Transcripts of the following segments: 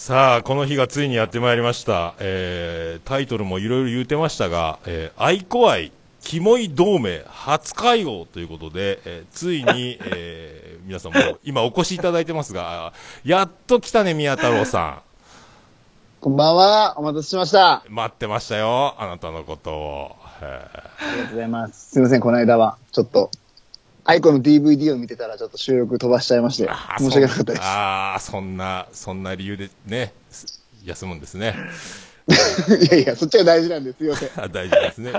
さあ、この日がついにやってまいりました。えー、タイトルもいろいろ言うてましたが、えー、 aiko愛、キモい同盟、初会合ということで、えー、ついに、えー、皆さんも今お越しいただいてますが、やっと来たね、宮太郎さこんばんは。お待たせしました。ん。待ってましたよ、あなたのことを。えありがとうございます。すいません、この間は、ちょっと、 aiko の DVD を見てたら、ちょっと収録飛ばしちゃいまして申し訳なかったです。ああ、そんな、そんな理由でね、す休むんですね。いやいや、そっちが大事なんです。すいません。あ大丈夫ですね。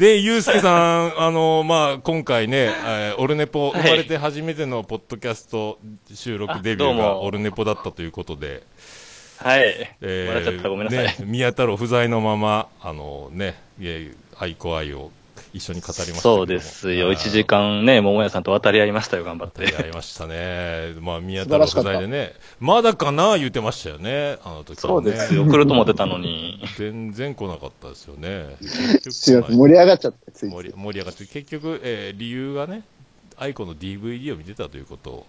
で、ゆうすけさん、あの、まあ、今回ね、えーオルネポ、はい生まれて初めてのポッドキャスト収録デビューがオルネポだったということで、はい。え笑っちゃった。ごめんなさい。ね、宮太郎不在のまま、あのね、いえ愛子愛を一緒に語りましたそうですよ。1時間ね、桃屋さんと渡り合いましたよ、頑張って。やりましたね。まあ、宮太郎不在でね、まだかな言ってましたよね、あの時はね。そうですよ。来ると思ってたのに。全然来なかったですよね。すいません、盛り上がっちゃって、ついつい盛り盛り上がって、結局、えー理由がね、 aiko の DVD を見てたということを、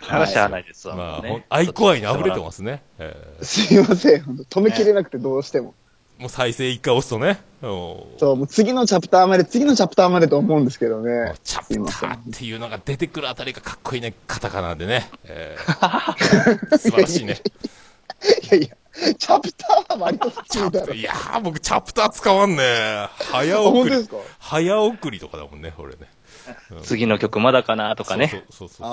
話はないですわ。まあ、もうねほん aiko愛に溢れてますね。えすいません、止めきれなくてどうしても。ーもう再生一回押すとね、おそう、もう次のチャプターまで、次のチャプターまでと思うんですけどね。チャプターっていうのが出てくるあたりがかっこいいね、カタカナでね。えー 素晴らしいね。いやいや、チャプターは割と普通だろ。いやー、僕、チャプター使わんね。早あ送り。早送りとかだもんね、俺ね。次の曲まだかなとかね。そうそうそうそう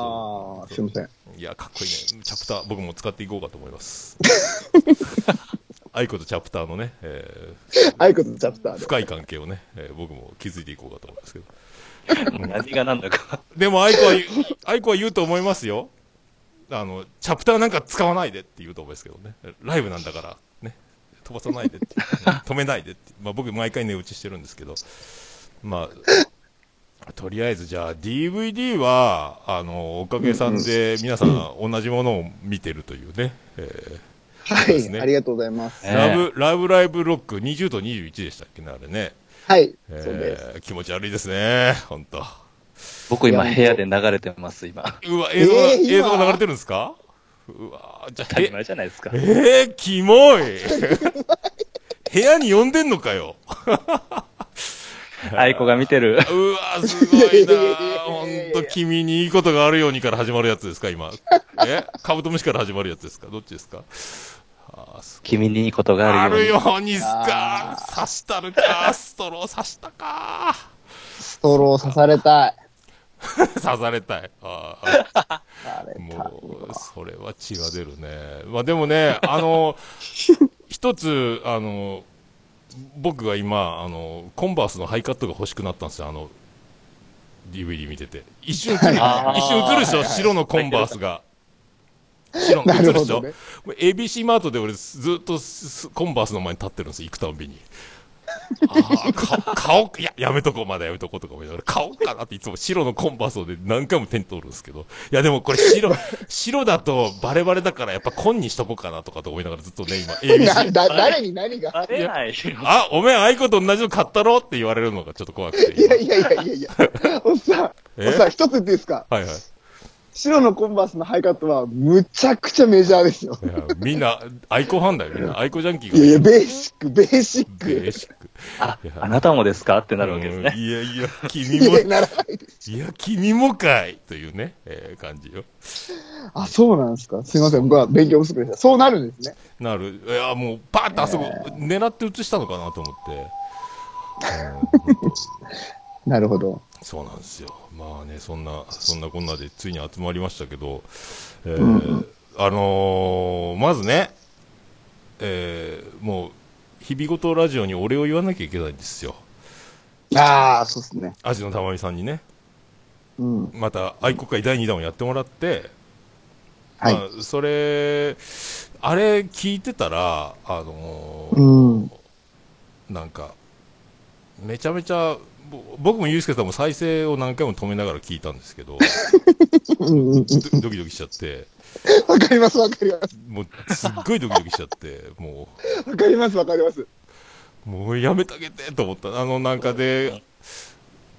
ああ、すいません。いや、かっこいいね。チャプター、僕も使っていこうかと思います。aiko とチャプターのね、えー aiko とチャプターで。深い関係をね、えー僕も築いていこうかと思いますけど。何がなんだか。でも、 aiko は言う、 aiko は言うと思いますよ。あの、チャプターなんか使わないでって言うと思いますけどね。ライブなんだから、ね。飛ばさないでって。止めないでって。まあ僕、毎回寝落ちしてるんですけど。まあ、とりあえず、じゃあ、DVD は、あの、おかげさんで、皆さん同じものを見てるというね。えはい、ねありがとうございます。 Love、Love Like Rock 20と21でしたっけね、あれね。はい、えそうです。ー気持ち悪いですね。本当。僕今部屋で流れてます、今。うわ、映像が、えー今？映像が流れてるんですか？うわ、じゃあ、当たりえ、前じゃないですか。えー、キモい 部屋に呼んでんのかよ 愛子が見てる。うわ、すごいなほんと、君にいいことがあるようにから始まるやつですか、今。え？カブトムシから始まるやつですか？どっちですか？君にいいことがあるあるように。ようにすか刺したるかストロー刺したかストロー刺されたい。刺されたい。あーあれもう、それは血が出るね。まあでもね、あの、一つ、あの、僕が今、あの、コンバースのハイカットが欲しくなったんですよ、あの、DVD 見てて。一瞬一瞬映るでしょ、白のコンバースが。白の な映るでしょ、ね。ABC マートで俺ずっとコンバースの前に立ってるんですよ、行くたんびに。ああ、か 買おう、いや、やめとこう、まだやめとこうとか思いながら、買おうかなっていつも白のコンバースをで何回も手に取るんですけど、いや、でもこれ白、白だとバレバレだからやっぱ紺にしとこうかなとかと思いながらずっとね、今、な ABC、だ誰に何が？バレないよ。あ、おめえ、あいこと同じの買ったろ？って言われるのがちょっと怖くて。いやいやいやいやいや。おっさん、え？おっさん、一つ言っていいですか？はいはい。白のコンバースのハイカットは、むちゃくちゃメジャーですよ。いやみんな、アイコファンだよ、みんな。アイコジャンキーが。いやいや、ベーシック、ベーシッベーク。シック。あ、あなたもですか？ってなるわけですね。うんいやいや、君いもや、、ならないです。いや、君もかいというね、えー感じよ。あ、そうなんですかすいません、僕は勉強不足でした。そうなるんですね。なる。いや、もう、パーッとあそこ、狙って映したのかなと思って。なるほど。そうなんですよ。まあね、そんな、そんなこんなでついに集まりましたけど、えーあのーまずね、えーもう、日々ごとラジオにお礼を言わなきゃいけないんですよ。ああ、そうですね。アジのたまみさんにね。うん。また、愛国会第2弾をやってもらって、はい。まあ、それ、あれ聞いてたら、あのーうん。なんか、めちゃめちゃ、ぼ僕もユースケさんも再生を何回も止めながら聞いたんですけど、ド ドキドキしちゃって、わかります、わかります。もうすっごいドキドキしちゃって、もわかります、わかります。う、もうやめてあげてと思った。あのなんかで、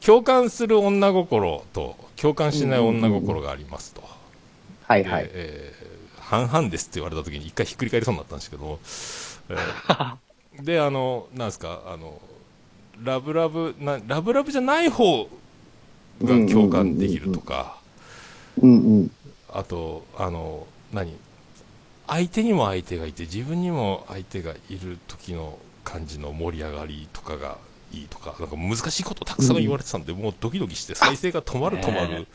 共感する女心と、共感しない女心がありますと。はいはい。でえー半々ですって言われた時に一回ひっくり返りそうになったんですけど、えー で、あの、なんですか、あの、ラブラブ、なラブラブじゃない方が共感できるとか、うんうん。あと、あの、何？相手にも相手がいて、自分にも相手がいる時の感じの盛り上がりとかがいいとか、なんか難しいことたくさん言われてたんで、もうドキドキして再生が止まる止まる。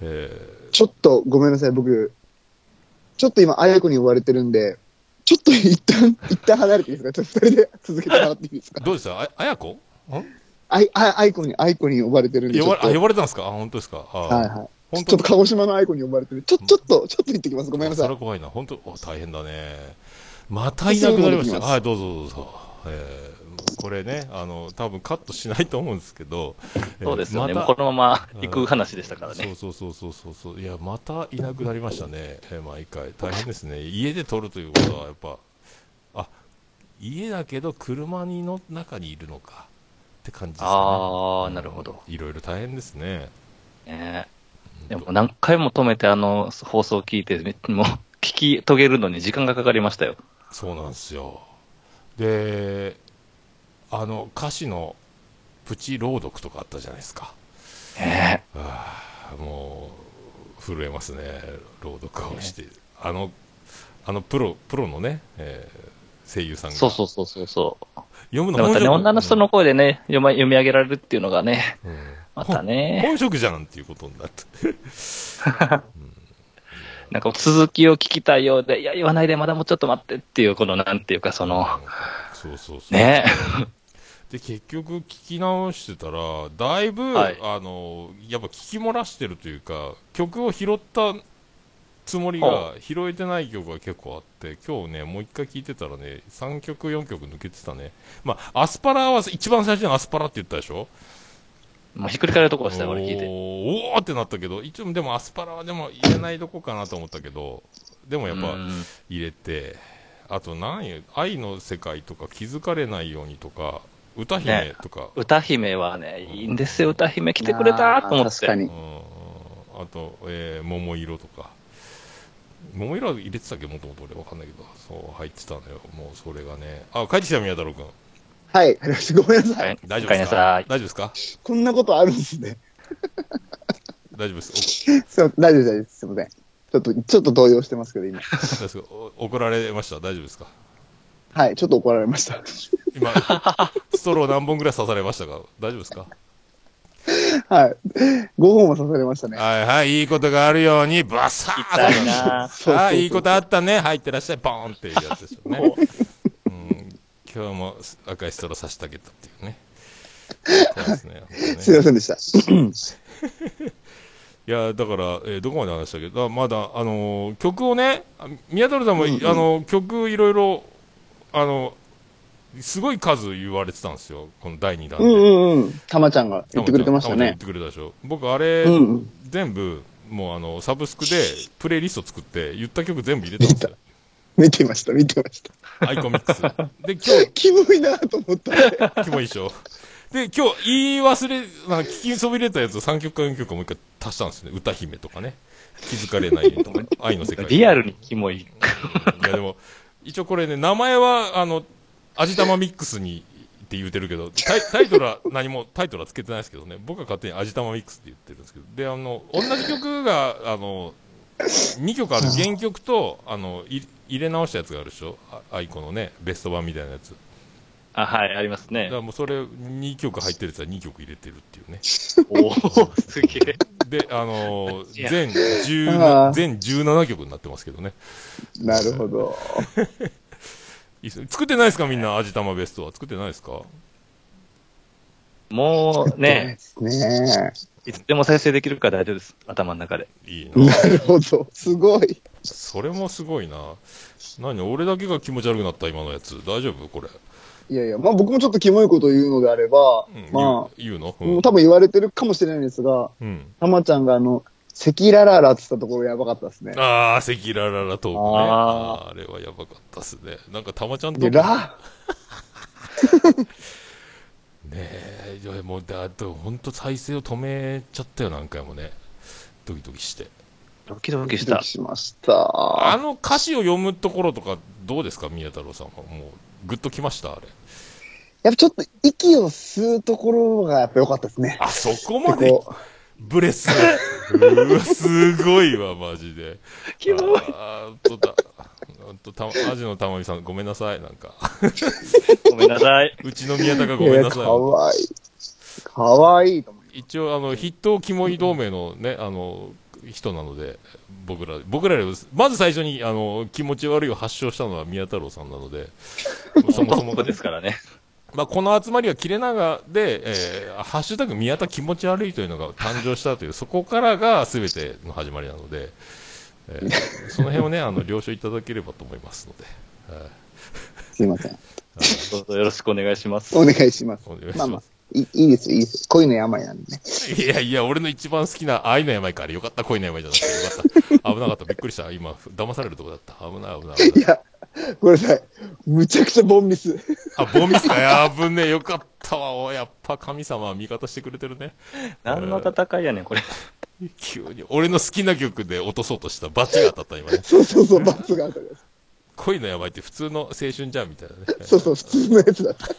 えちょっとごめんなさい、僕、ちょっと今、あやこに追われてるんで、ちょっと一旦、一旦離れていいですか？ちょっと二人で続けてもらっていいですか？ーどうでしたああやこ？んあい、あ、あいこに、あいこに追われてるんで、ち呼ばれ。呼ばれたんですか？あ、本当ですか？はいはい。本当ちょっと鹿児島のあいこに呼ばれてる。ちょ、ちょっと、ちょっと言ってきます。ごめんなさい。それは怖いな。本当、お大変だね。またいなくなりました。はい、どうぞどうぞ。えーこれね、あの、多分カットしないと思うんですけど、えーそうですよね。まこのまま行く話でしたからね。そうそうそうそうそうそう。いや、またいなくなりましたね。えー毎回。大変ですね。家で撮るということは、やっぱ、あ、家だけど車にの中にいるのか。って感じですかね。ああ、なるほど。いろいろ大変ですね。ねでも何回も止めてあの放送を聞いて、めもう聞き遂げるのに時間がかかりましたよ。そうなんですよ。で、あの、歌詞のプチ朗読とかあったじゃないですか。ねあーもう、震えますね、朗読をして。あの、あのプロ、プロのね、えー声優さんが。そうそうそうそうそう。読むのでまたね、本職女の人の声でね、読ま読み上げられるっていうのがね、うん。またね、本職じゃんっていうことになって。なんか続きを聞きたいようで、いや、言わないで、まだもうちょっと待ってっていう、このなんていうか、その、そうそうそう。ね。で、結局聞き直してたら、だいぶ、はい。あの、やっぱ聞き漏らしてるというか、曲を拾ったつもりほが、拾えてない曲が結構あって、今日ね、もう一回聞いてたらね、3曲、4曲抜けてたね。まあ、アスパラは一番最初にアスパラって言ったでしょ？もうひっくり返るところでしたよ、俺聞いて。おーおーってなったけど、一応でもアスパラはでも入れないとこかなと思ったけど、でもやっぱうん入れて、あと何よ愛の世界とか気づかれないようにとか、歌姫とか、歌姫はね、いいんですよ、歌姫来てくれたと思って。確かにう。ん、あと、えー、桃色とか。桃色は入れてたっけ？もともと俺わかんないけど、そう入ってたのよ。もうそれがね。あ、帰ってきた宮太郎くん。はい。ありましたごめんなさい。はい大丈夫ですおか大丈夫ですか？こんなことあるんですね。大丈夫です。すいません大丈夫です、大丈夫です。すいません。ちょっと、ちょっと動揺してますけど、今。怒られました？大丈夫ですか？はい。ちょっと怒られました。今、ストロー何本ぐらい刺されましたか？大丈夫ですか？はい。5本も刺されましたね。はいはい、いいことがあるように、バサー痛いなそああ、いいことあったね。入ってらっしゃい、ボーンっていうやつですよね。うん、今日も赤いストロー刺してあげたっていうね。そうですね。本当ねすいませんでした。いや、だから、えーどこまで話したっけ？ど、まだ、あのー曲をね、あ宮太郎さんも、あの曲いろいろ、あの、すごい数言われてたんですよ。この第2弾で。うんうんうん。たまちゃんが言ってくれてましたねたまちゃん言っ。てくれたでしょ。僕、あれ、うんうん。全部、もうあの、サブスクでプレイリスト作って、言った曲全部入れたんですよ。見てました、見てました。アイコミックス。で、今キモいなと思ったキモいでしょ。で、今日、言い忘れ、なんか聞きそびれたやつを3曲か4曲かもう一回足したんですね。歌姫とかね。気づかれないとか、愛の世界。リアルにキモい。いやでも、一応これね、名前は、あの、味玉ミックスにって言うてるけど、タイタイトルは何も、タイトルはつけてないですけどね、僕は勝手に味玉ミックスって言ってるんですけど、で、あの、同じ曲が、あの、2曲ある原曲と、あの、い入れ直したやつがあるでしょ？あ aiko のね、ベスト版みたいなやつ。あ、はい、ありますねだから。もうそれ、2曲入ってるやつは2曲入れてるっていうね。おおすげえ。で、あの全あ10ー全17曲になってますけどね。なるほど。いいっす作ってないですかみんな、味玉ベストは。作ってないですか？もうね、ねいつでも再生できるから大丈夫です。頭の中で。いいえ。な。なるほど。すごい。それもすごいな。何？俺だけが気持ち悪くなった今のやつ。大丈夫？これ。いやいや、まあ僕もちょっとキモいこと言うのであれば、うん、ま言う言うの、あ、うん多分言われてるかもしれないんですが、うん。たまちゃんがあの、赤裸々って言ったところやばかったですね。ああ、赤裸々トークね。ああーあれはやばかったっすね。なんかたまちゃんと。で、ねラえ、いやもうだってほんと再生を止めちゃったよ、何回もね。ドキドキして。ドキドキしたドキドキ。しました。あの歌詞を読むところとか、どうですか、宮太郎さんは。もう、ぐっときました？あれ。やっぱちょっと息を吸うところがやっぱ良かったですね。あ、そこまで？ブレス。うーわ、すごいわ、マジで。キモいあーとだ。ほんと、た、アジのたまみさん、ごめんなさい、なんか。ごめんなさい。うちの宮田がごめんなさい。かわいい。かわいいと思い一応、あの、筆頭キモい同盟のね、あの、人なので、僕ら、僕らより、まず最初に、あの、気持ち悪いを発症したのは宮太郎さんなので、そもそもですからね。まあ、この集まりは切れ長で、えーハッシュタグ宮田気持ち悪いというのが誕生したという、そこからが全ての始まりなので、えーその辺をね、あの、了承いただければと思いますので、はいます。すいません。どうぞよろしくお願いします。お願いします。お願いしまあまあます。、いいいいですよ、いいですよ。恋の病なんでね。いやいや、俺の一番好きな愛の病からよかった、恋の病じゃなくてよかった。危なかった、びっくりした。今、騙されるとこだった。危ない、危ない、危ない。いや、ごめんなさい。むちゃくちゃボンミス。あ、ボミスか。やぶね、よかったわ。おやっぱ神様は味方してくれてるね。何の戦いやねん、これ。急に。俺の好きな曲で落とそうとしたバチが当たった、今ね。そうそうそう、罰があったから。恋の病って普通の青春じゃん、みたいなね。そうそう、普通のやつだった。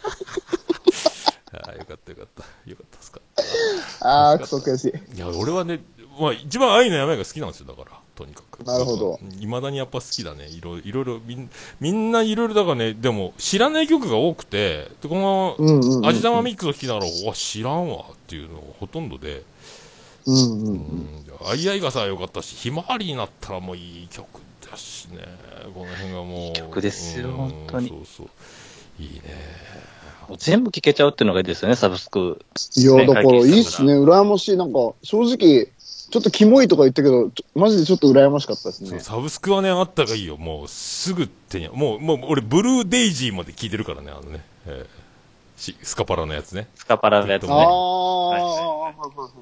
あーよかった、よかった。よかったっすか。あー、くそ悔しい。いや、俺はね、まあ、一番愛の病が好きなんですよ、だから。とにかく。なるほど。いまだにやっぱ好きだね。いろいろいろ、みんみんないろいろだからね、でも知らない曲が多くて、でこの、うんうんうん。味玉ミックスを聴きながら、うわ、知らんわっていうのがほとんどで、うんうんう。ん、あいあいがさ、良かったし、ひまわりになったらもういい曲だしね、この辺がもう。いい曲ですよ本当にそうそう。いいね。全部聞けちゃうっていうのがいいですよね、サブスク。いや、だからいねいっすね。羨ましい。なんか、正直、ちょっとキモいとか言ったけど、マジでちょっと羨ましかったですね。サブスクはね、あったがいいよ。もう、すぐ手に、もう、もう、俺、ブルーデイジーまで聞いてるからね、あのね。えーしスカパラのやつね。スカパラのやつあね。あ、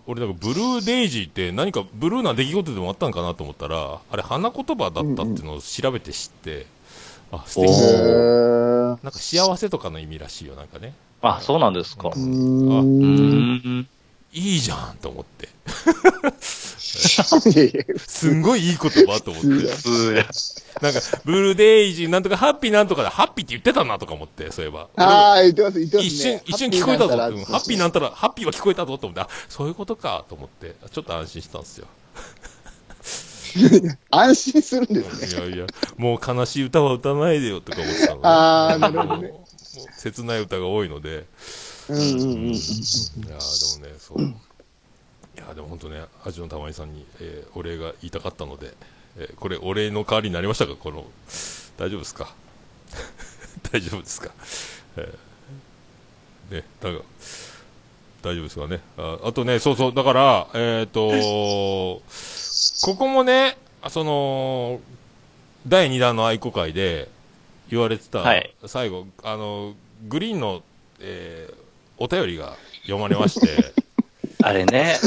俺、なんか、ブルーデイジーって何かブルーな出来事でもあったんかなと思ったら、あれ、花言葉だったっていうのを調べて知って、あ、素敵おへー。なんか幸せとかの意味らしいよ、なんかね。あ、そうなんですか。うん。いいじゃんと思って。すんごいいい言葉と思って。なんか、ブルーデイジーなんとかハッピーなんとかで、ハッピーって言ってたなとか思って、そういえば。ああ、言ってます、言ってます、ね。一瞬、一瞬聞こえたぞ。うんハッピーななんたら、ハッピーは聞こえたぞと思って、あ、そういうことかと思って、ちょっと安心したんですよ。安心するんですね。いやいや、もう悲しい歌は歌わないでよとか思ってたのね。あーなるほどね 切ない歌が多いので。うんうんうん。いやーでもね、そう。いやーでも本当ね、味のたまりさんに、えーお礼が言いたかったので、えーこれお礼の代わりになりましたか？この、大丈夫ですか？大丈夫ですか？えーね、だが、大丈夫ですかね？ああとね、そうそう、だから、えっ、とここもね、あその、第2弾の愛好会で言われてた、はい。最後、あの、グリーンの、えーお便りが読まれまして、あれね。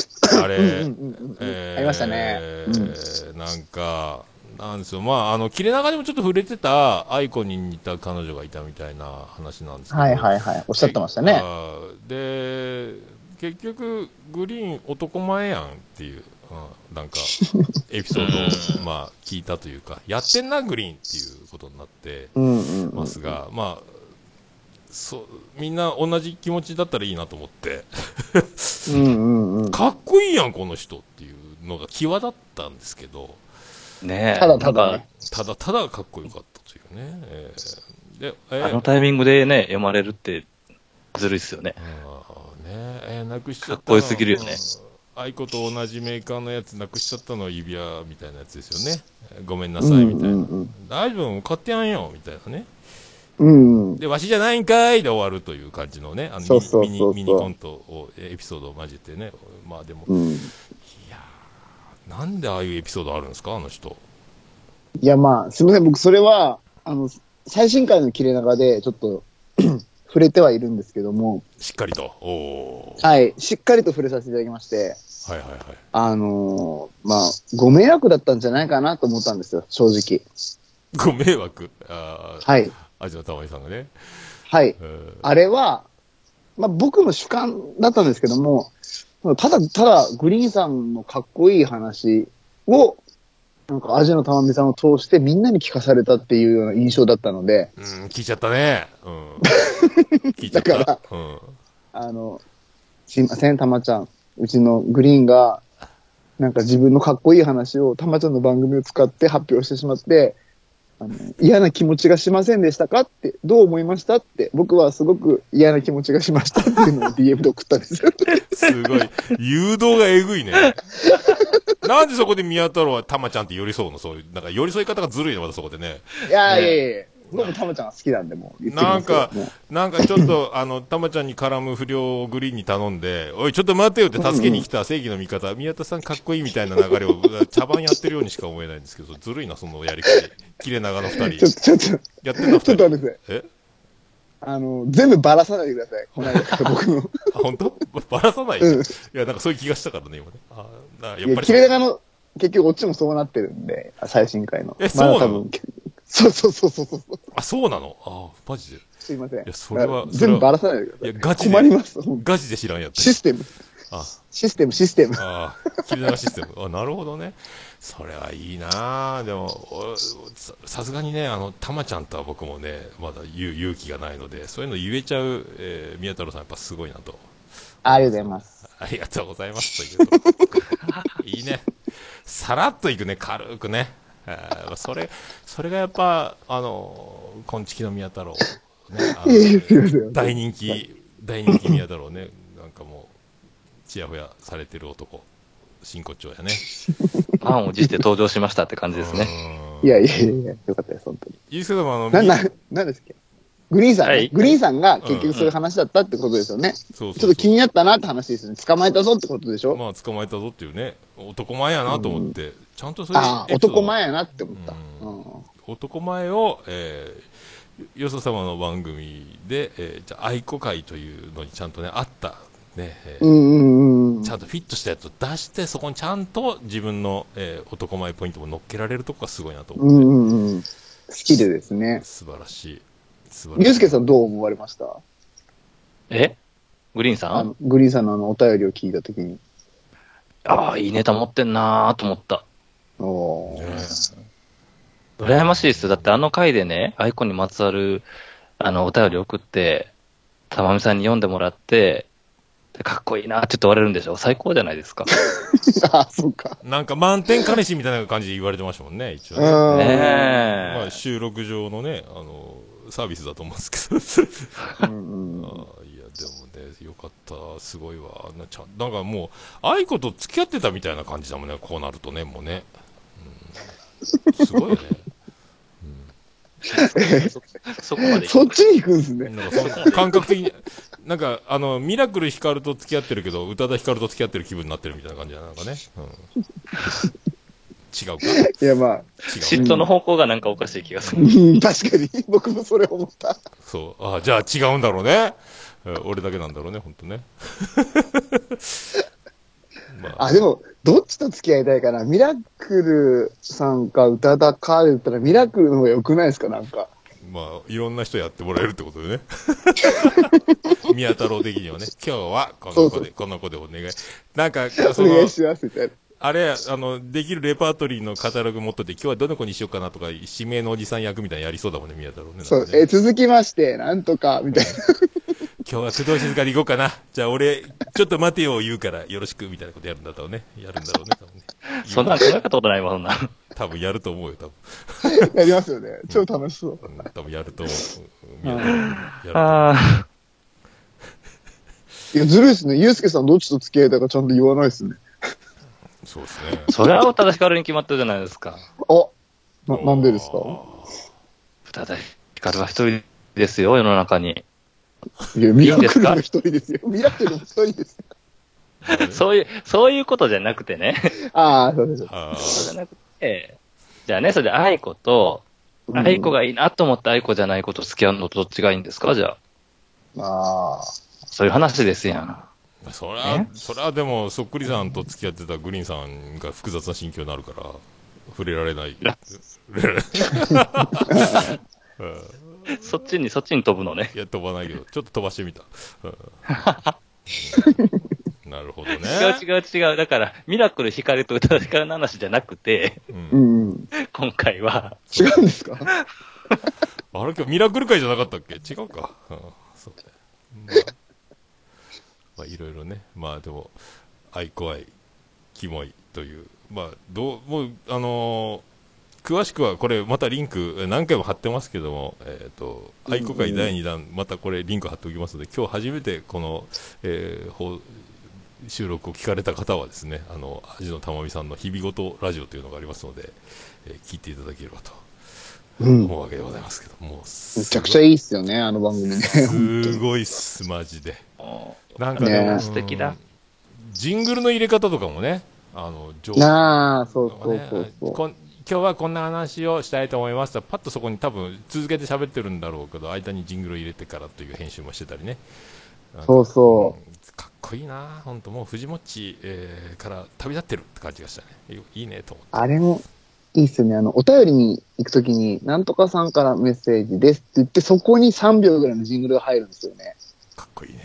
あれ、ありましたねうんなんか、なんですよ、まあ、あの、切れ長でもちょっと触れてた、 aiko に似た彼女がいたみたいな話なんですけど、はいはいはい。おっしゃってましたね。で、結局、グリーン男前やんっていう、うん、なんか、エピソードを、まあ、聞いたというか、やってんな、グリーンっていうことになってうんうんうん。ますが、まあ、そう、みんな同じ気持ちだったらいいなと思って、うんうんうん。かっこいいやん、この人っていうのが際立ったんですけど、ねただただ。ただただかっこよかったというね。えーで、えーあのタイミングでね、読まれるって、ずるいっすよね。ねえーなくしちゃったのかっこよすぎるよねうん aiko と同じメーカーのやつなくしちゃったのは指輪みたいなやつですよね。えーごめんなさい、みたいな。うんうん大丈夫、買ってやんよ、みたいなね。うんうん。で、わしじゃないんかいで終わるという感じのね、あのミニミニコントを、えエピソードを交えてね。まあでも、うん。いやーなんでああいうエピソードあるんですか、あの人。いやまあ、すみません、僕それは、あの、最新回の切れ長でちょっと 触れてはいるんですけども、しっかりと。はい、しっかりと触れさせていただきまして、はいはいはい。あのーまあ、ご迷惑だったんじゃないかなと思ったんですよ、正直。ご迷惑？あーはい。味のたまりさんがね。はい。えーあれは、まあ僕の主観だったんですけども、ただただグリーンさんのかっこいい話をなんかアジアの玉美さんを通してみんなに聞かされたっていうような印象だったので、うん、聞いちゃったね。うん。聞いちゃった。だからうん。あの、すいません、たまちゃん。うちのグリーンが、なんか自分のかっこいい話をたまちゃんの番組を使って発表してしまって、あの嫌な気持ちがしませんでしたかって、どう思いましたって、僕はすごく嫌な気持ちがしましたっていうのを DM で送ったんですよ。すごい。誘導がえぐいね。なんでそこで宮太郎はたまちゃんって寄り添うの？そういう、なんか寄り添い方がずるいね、またそこでね。いやいやいやいや、僕もたまちゃんが好きなんで、もうなんかなんかちょっと、あの、たまちゃんに絡む不良をグリーンに頼んで、おい、ちょっと待ってよって助けに来た正義の味方、宮田さんかっこいいみたいな流れを、茶番やってるようにしか思えないんですけど、ずるいな、そのやり口。切れ長の二ちょっ人。と、ちょっと、やってんのちょ。っと待ってください。え？あの、全部ばらさないでください。この間から 僕の。あ本当？ばらさない、うんいや、なんかそういう気がしたからね、今ね。あなやっぱり切れ長の、結局、こっちもそうなってるんで、最新回の。えそうなの？まだ多分そうそうそうそうそう。あ、そうなの？あマジで。すいません。いやそれは全部ばらさないでください。いやガチで困ります。ガチで知らんやった。システム。あ、システム、システム。ああ、切れ長システム。あ、なるほどね。それはいいなあでも、おささすがにね、あの、たまちゃんとは僕もね、まだ言う勇気がないので、そういうの言えちゃう、えー宮太郎さんやっぱすごいなと。ありがとうございます。ありがとうございます。というと いいね。さらっといくね、軽くね。えーそれ、それがやっぱ、あの、こんちきの宮太郎。ね、あのいやいやすいません大人気、大人気宮太郎ね。なんかもう、ちやほやされてる男。真骨頂やね。満を持して登場しましたって感じですね。いやいやいや、よかったです、本当に。いいですけどもあの、な、な、なんですっけグリーンさんね、はいグリーンさんが結局そういう話だったってことですよね。ちょっと気になったなって話ですよね。捕まえたぞってことでしょ、まあ、捕まえたぞっていうね、男前やなと思って、ちゃんとそういう男前やなって思った。ううん男前を、えー、よそ様の番組で、えーじゃあ愛子会というのにちゃんとね、あった、ね、えーうんうんうん。ちゃんとフィットしたやつを出して、そこにちゃんと自分の、えー男前ポイントも乗っけられるとこがすごいなと思って、うんうんうん。好きでですね。素晴らしい。素晴らしい。ゆうすけさんどう思われました？え？グリーンさん？グリーンさんのあのお便りを聞いたときに。ああ、いいネタ持ってんなーと思った。おーね羨ましいですよ。だってあの回でね、アイコンにまつわる、あの、お便り送って、たまみさんに読んでもらって、でかっこいいなって言って終われるんでしょ？最高じゃないですか。あ、そうか。なんか満点彼氏みたいな感じで言われてましたもんね、一応うね。ん。ねまあ、え。収録上のね、あの、サービスだと思うんですけど。うんいや、でもね、よかった、すごいわ。なちゃんなんかもう、愛子と付き合ってたみたいな感じだもんね、こうなるとね、もうね。うん、すごいよね。そそこまで。そっちに行くんですね。なんか感覚的に、なんか、あの、ミラクルヒカルと付き合ってるけど、宇多田ヒカルと付き合ってる気分になってるみたいな感じだなんかね。うん、違うか。いや、まあ、嫉妬の方向がなんかおかしい気がする。うん 確かに。僕もそれ思った。そう。あじゃあ違うんだろうね。うん俺だけなんだろうね、ほんとね。まあ、でも、どっちと付き合いたいかな？ミラクルさんか宇多田かで言ったら、ミラクルの方が良くないですか？なんか。まあ、いろんな人やってもらえるってことでね。宮太郎的にはね、今日はこの子で、この子でお願い。なんか、そのお願い、します、みたいな。あれ、あの、できるレパートリーのカタログ持っとって、今日はどの子にしようかなとか、指名のおじさん役みたいなのやりそうだもんね、宮太郎ね。そうえ、続きまして、なんとか、みたいな。今日は工藤静香で行こうかな。じゃあ俺、ちょっと待てよ言うから、よろしく、みたいなことやるんだろうね。やるんだろうね、多分ね。そんなん考えたことないわ、そんなん。多分やると思うよ、多分。やりますよね。超楽しそう。うん多分やると思う。宮太郎やると思うあいや、ずるいですね。ゆうすけさんどっちと付き合いたいかちゃんと言わないですね。そうですね。あ、それは宇多田ヒカルに決まってるじゃないですか。あ、な、なんでですか？宇多田ヒカルは一人ですよ、世の中に。いや、ミラいいんですか？クルの一人ですよ。ミラクルの一人ですよ。そういう、そういうことじゃなくてね。ああ、そうです。あそうじゃなくて、じゃあね、それで愛子と、うん愛子がいいなと思って愛子じゃない子と付き合うのとどっちがいいんですか？じゃあ。ああ。そういう話ですやん。あ。そりゃね、そりゃでも、そっくりさんと付き合ってたグリーンさんが複雑な心境になるから、触れられない。そっちに、そっちに飛ぶのね。いや、飛ばないけど、ちょっと飛ばしてみた。うんななるほどね。違う違う違う。だから、ミラクル光と宇多田ヒカルの話じゃなくて、うん。今回は、違うんですか？あれ？今日ミラクル会じゃなかったっけ？違うか。うん、そうね。まあ、まあ、いろいろね。まあでも、愛怖い、キモいという。まあ、どう、もう、あのー詳しくはこれまたリンクえ何回も貼ってますけども、えっ、と、愛好会第2弾、またこれリンク貼っておきますので、今日初めてこの、えー放収録を聞かれた方はですね、あの、アジのたまみさんの日々ごとラジオというのがありますので、えー聞いていただければと思うわけでございますけど、もうすちゃくちゃいいっすよね、あの番組ね。すごいっす、マジで。もなんかね、素敵だ。ジングルの入れ方とかもね、あの、上手なあ、そうそうねそうそう。こん今日はこんな話をしたいと思いますと、パッとそこに多分続けて喋ってるんだろうけど、間にジングル入れてからという編集もしてたりね。そうそうんかっこいいな本当もう藤もっち、えーから旅立ってるって感じがしたね。よいいねと思って。あれもいいっすよね。あの、お便りに行くときに、なんとかさんからメッセージですって言って、そこに3秒ぐらいのジングルが入るんですよね。かっこいいね。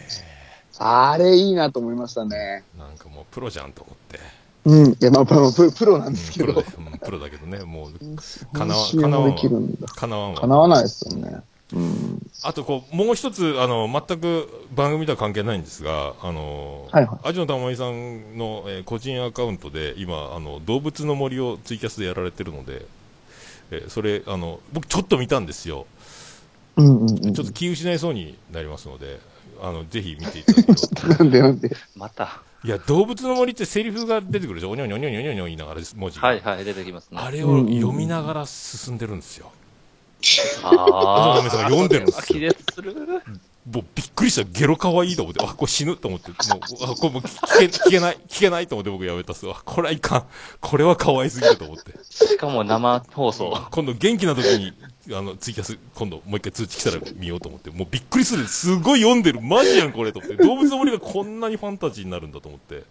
あれいいなと思いましたね。なんかもうプロじゃんと思って。うん。いや、まあ、プロプロなんうんですけどプロプロだけどね、もう、かなわ編集もできるんだ。かなわんわ。かなわないですよね。うん。あとこう、もう一つ、あの、全く番組とは関係ないんですが、あの、はいはいアジノたまみさんの、えー個人アカウントで、今、あの、動物の森をツイキャスでやられてるので、えーそれ、あの、僕ちょっと見たんですよ。うんうんうん。ちょっと気失いそうになりますので、あの、ぜひ見ていただければと。なんでなんで。う、また。いや、動物の森ってセリフが出てくるでしょ？おにょにょにょにょにょにょ言いながら文字が。はいはい、出てきますね。あれを読みながら進んでるんですよ。ああのさんが読んでるんですよ。もうびっくりした。ゲロ可愛いと思って、あ、これ死ぬと思って、もう、あ、これもう聞け、聞けない、聞けないと思って僕やめたっすわ。これはいかん。これは可愛すぎると思って。しかも生放送。今度元気な時に、あの、ツイキャス、今度もう一回通知来たら見ようと思って、もうびっくりする。すごい読んでる。マジやん、これと思って。動物の森がこんなにファンタジーになるんだと思って、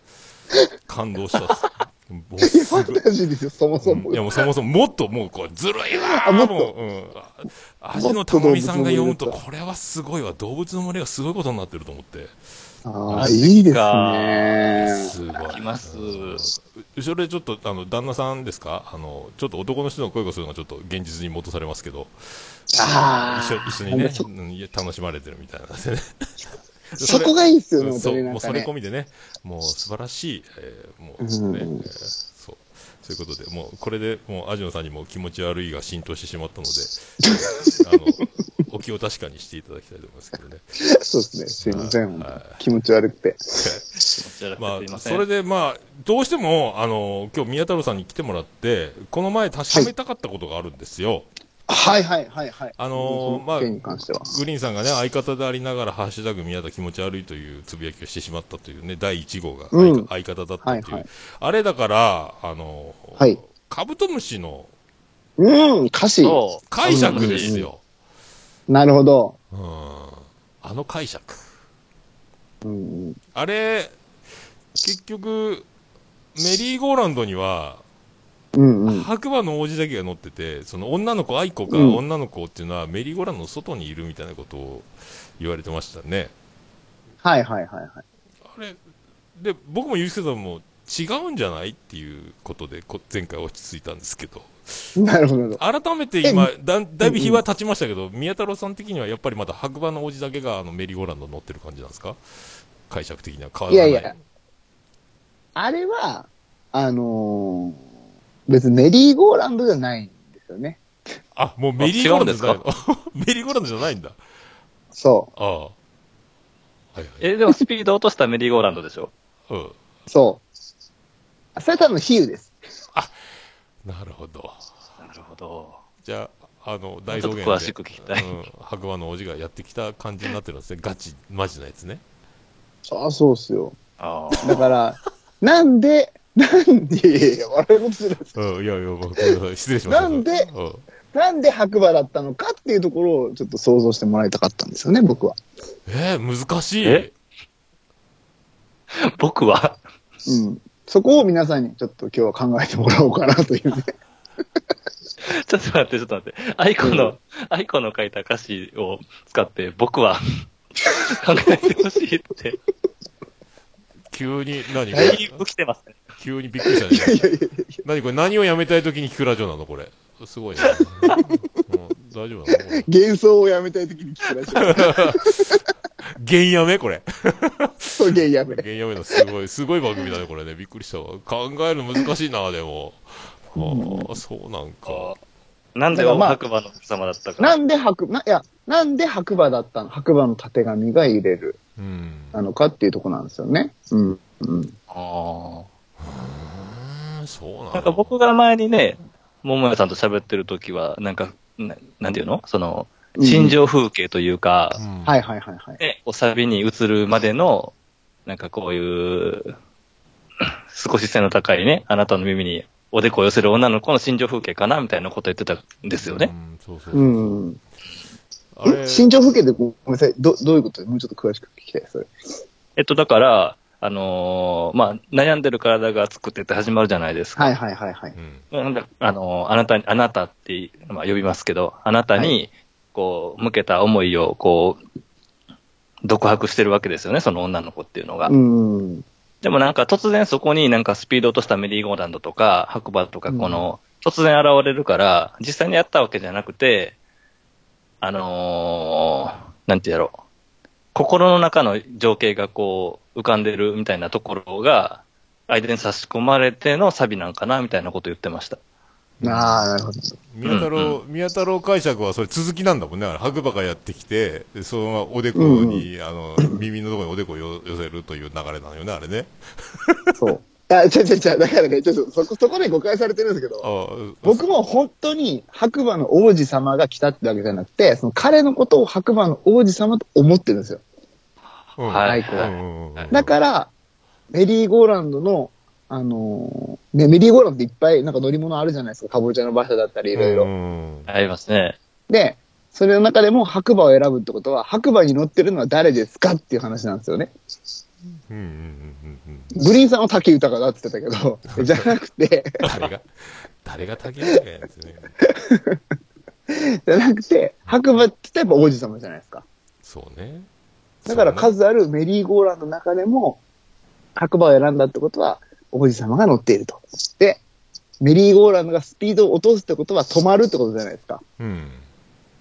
感動したっす。もうすファンタジーですよ、そもそもい。やもうそもそももっともうこれずるいわもっともう、うん。あ味のたまみさんが読むと、これはすごいわ。動物の森がすごいことになってると思って。ああ、いいですね。すごい。きますうん後ろでちょっと、あの、旦那さんですか？あの、ちょっと男の人の声がするのがちょっと現実に戻されますけど、あ一緒一緒にね楽しまれてるみたいなんでね。そこがいいっすよね、うんそう、もうそれ込。みでね、もう素晴らしい、えーもうね、うんえーそう。そういうことで、もうこれでもうアジノさんにも気持ち悪いが浸透してしまったので、あの、お気を確かにしていただきたいと思いますけどね。そうですね。すいませんはい。気持ち悪くて。まあ、すいません。それでまあ、どうしても、あの、今日宮太郎さんに来てもらって、この前確かめたかったことがあるんですよ。はいはいはいはい。あのーまあ。グリーンさんがね、相方でありながら、ハッシュタグ宮田気持ち悪いというつぶやきをしてしまったというね、第1号が相,、うん相方だったっていう。はいはいあれだから、あのーはいカブトムシのうん、歌詞。解釈ですよ。なるほど。うん。あの解釈。うん、あれ、結局、メリーゴーランドには、うん、うん。白馬の王子だけが乗ってて、その女の子、愛子かうん女の子っていうのはメリーゴーランドの外にいるみたいなことを言われてましたね。はいはいはいはい。あれ、で、僕もユースケさんも違うんじゃないっていうことで、こ前回落ち着いたんですけど、なるほど。改めて今、だだいぶ日は経ちましたけど、宮太郎さん的にはやっぱりまだ白馬の王子だけがあのメリーゴーランドに乗ってる感じなんですか？解釈的には変わらない。いやいやあれは、あのー別にメリーゴーランドじゃないんですよね。あ、もうメリーゴーランドじゃないあの メリーゴーランドじゃないんだ。そああ。はいはい。え、でもスピード落としたメリーゴーランドでしょ？うん。う、そう。それ多分比喩です。なるほど。なるほど。じゃあ、あの、大ちょ草原で。っと詳しく聞きたい。うん。白馬の王子がやってきた感じになってるんですね。ガチ、マジなやつね。あそうっすよ。あだから、なんで、なんで、いや笑い事するんですうん、いやいや、失礼しました。なんでうんなんで白馬だったのかっていうところをちょっと想像してもらいたかったんですよね、僕は。えー、難しい。え？僕は、うん。そこを皆さんにちょっと今日は考えてもらおうかなというね。ちょっと待って、ちょっと待って。 aiko の、 aiko の書いた歌詞を使って、僕は 考えてほしいって。急に、何こだれいぶ来てますね。急にびっくりしたね。何これ？何をやめたい時に聞くラジオなのこれ？すごいね。うん大丈夫なの？幻想をやめたい時に聞くらしい。原やめこれ。そう、ゲイやめ。原やめのすごい、すごい番組だね、これね。びっくりしたわ。考えるの難しいな、でも。ああ、そうなんか。なんでまあ白馬の奥様だったか。なんで白、な、いや、なんで白馬だったの？白馬の縦紙が入れるうん。なのかっていうところなんですよね。うん。うん。あーうんそうなのなんか僕が前にね、桃屋さんと喋ってる時は、なんか、ななんていうの？その、うん心情風景というか、うんはいはいはいはい。ね、おサビに移るまでの、なんかこういう、少し背の高いね、あなたの耳におでこを寄せる女の子の心情風景かなみたいなこと言ってたんですよね。うんそうそううそう。ん。身長風景でごめんなさい。ど、どういうこと？もうちょっと詳しく聞きたい、それ。えっと、だから、あのーまあ、悩んでる体が熱くてって始まるじゃないですか。はいはいはいはい。うん。なんだあのーあなたに、あなたって、まあ、呼びますけど、あなたはに、こう、向けた思いを、こう、独白してるわけですよね、その女の子っていうのが。うん。でもなんか突然そこになんかスピード落としたメリーゴーランドとか白馬とかこの、突然現れるから、実際にやったわけじゃなくて、あのー、なんてやろう。心の中の情景がこう浮かんでるみたいなところが、間に差し込まれてのサビなんかなみたいなこと言ってました。ああ、なるほど。宮太郎、宮太郎解釈はそれ続きなんだもんね。あれ白馬がやってきて、でそのままおでこに、あの、耳のところにおでこをよ寄せるという流れなのよね、あれね。そう。いや、違う違う違う。だからね、ちょっとそこ、そこで誤解されてるんですけど、ああ僕も本当に白馬の王子様が来たってわけじゃなくて、その彼のことを白馬の王子様と思ってるんですよ。うんはいは。うんうんうんだから、メリーゴーランドの、あのーね、メリーゴーランドっていっぱいなんか乗り物あるじゃないですか。かぼちゃの馬車だったりいろいろ。うんありますね。で、それの中でも白馬を選ぶってことは、白馬に乗ってるのは誰ですかっていう話なんですよね。グリーンさんは武豊だって言ってたけど、じゃなくて、誰が、誰が竹中やんですね。じゃなくて、白馬って言ったらやっぱ王子様じゃないですか。そうね。だから数あるメリーゴーランドの中でも、白馬を選んだってことは、王子様が乗っていると。で、メリーゴーランドがスピードを落とすってことは止まるってことじゃないですか。うん。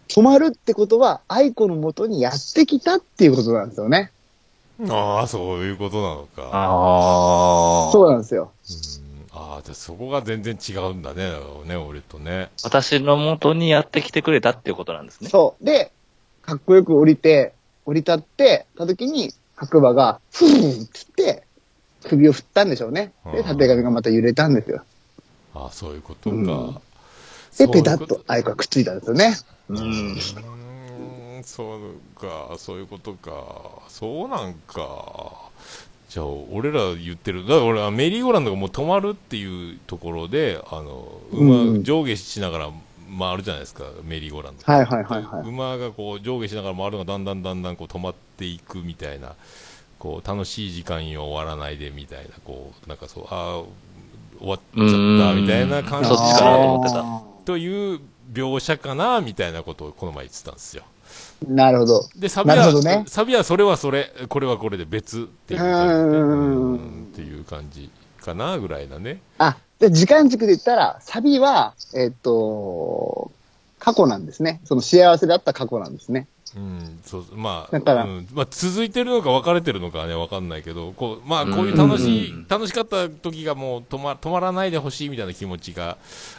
止まるってことは、愛子の元にやってきたっていうことなんですよね。ああ、そういうことなのか。ああ。そうなんですよ。うん、ああ、じゃあそこが全然違うんだね、ね、俺とね。私の元にやってきてくれたっていうことなんですね。そう。で、かっこよく降りて、降り立ってた時に、白馬が、ふーんっつって、首を振ったんでしょうね。で、うん縦紙がまた揺れたんですよ。ああ、そういうことか。うんで、ペタッと愛子がくっついたんですよね。うん。そうか、そういうことか。そうなんか。じゃあ、俺ら言ってる。だから俺はメリーゴーランドがもう止まるっていうところで、あの、馬、うん上下しながら回るじゃないですか、メリーゴーランド。はいはいはいはい。馬がこう上下しながら回るのがだんだんだんだんこう止まっていくみたいな、こう楽しい時間よ終わらないでみたいな、こう、なんかそう、ああ、終わっちゃったみたいな感じそっちかなと思ってたあという描写かなみたいなことをこの前言ってたんですよ。ーなるほど。で、サビは、なるほどねサビはそれはそれ、これはこれで別っていう感じで、うんうんっていう感じかなぐらいなね。あ、で、時間軸で言ったら、サビは、えっと、過去なんですね。その幸せだった過去なんですね。うん、そう、まあ、だからうんまあ、続いてるのか別れてるのかはね、わかんないけど、こう、まあ、こういう楽しい、うん楽しかった時がもう止ま、止まらないでほしいみたいな気持ちが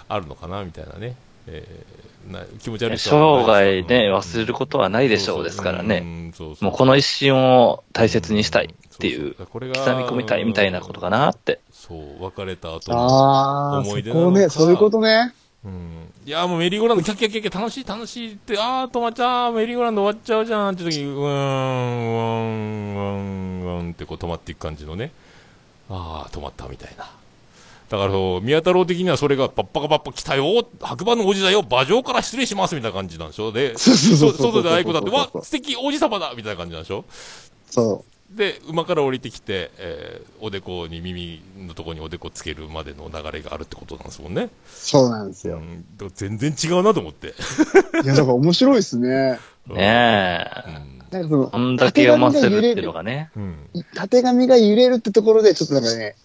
あるのかな、みたいなね。えーな気持ち悪い生涯ね、うん忘れることはないでしょうですからね。もうこの一瞬を大切にしたいっていうそそ、これが刻み込みたいみたいなことかなって。そう、別れた後のああ、そ思い出なのね、そういうことね。うんいや、もうメリーゴーランド、キャッキャッキャッキャ、楽しい楽しいって、あー、止まっちゃう、メリーゴーランド終わっちゃうじゃんって時に、うーん、うーん、うーん、うーんってこう止まっていく感じのね。あー、止まったみたいな。だからそう、宮太郎的にはそれが、パッパカパッパ来たよ白馬の王子だよ馬上から失礼しますみたいな感じなんでしょ？で、そうそうそうそう外で愛子だって、わ素敵王子様だみたいな感じなんでしょ？そで、馬から降りてきて、えーおでこに耳のとこにおでこつけるまでの流れがあるってことなんですもんね。う。そうなんですよ。うん、だから全然違うなと思って。いや、だから面白いですね。ねえ。うんなんかその、こんだけ読ませるっていうのがね。うん。縦紙が揺れるってところで、ちょっとなんかね、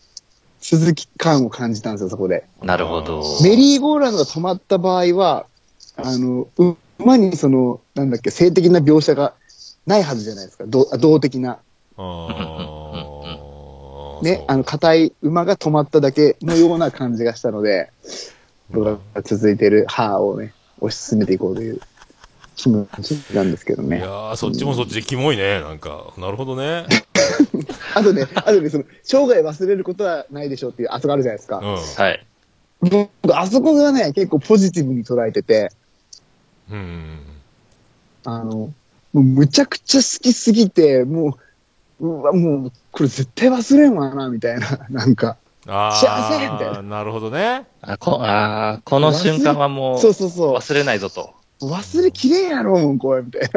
続き感を感じたんですよ、そこで。なるほど。メリーゴーランドが止まった場合は、あの、う馬にその、なんだっけ、性的な描写がないはずじゃないですか。動動的な。ああ。ね、あの、硬い馬が止まっただけのような感じがしたので、動画が続いている歯をね、推し進めていこうという気持ちなんですけどねいや。ー、そっちもそっちでキモいね、なんか。なるほどね。あとね、あとね、その、生涯忘れることはないでしょうっていう、あそこあるじゃないですか。うん。はい。僕、あそこがね、結構ポジティブに捉えてて、うん。あの、もうむちゃくちゃ好きすぎて、もう、うわ、もう、これ絶対忘れんわな、みたいな、なんか。あ幸せみたいあ、ななるほどね。あこあーこの瞬間はもうそうそうそう。忘れないぞと。忘れきれんやろ、もう、これ、みたいな。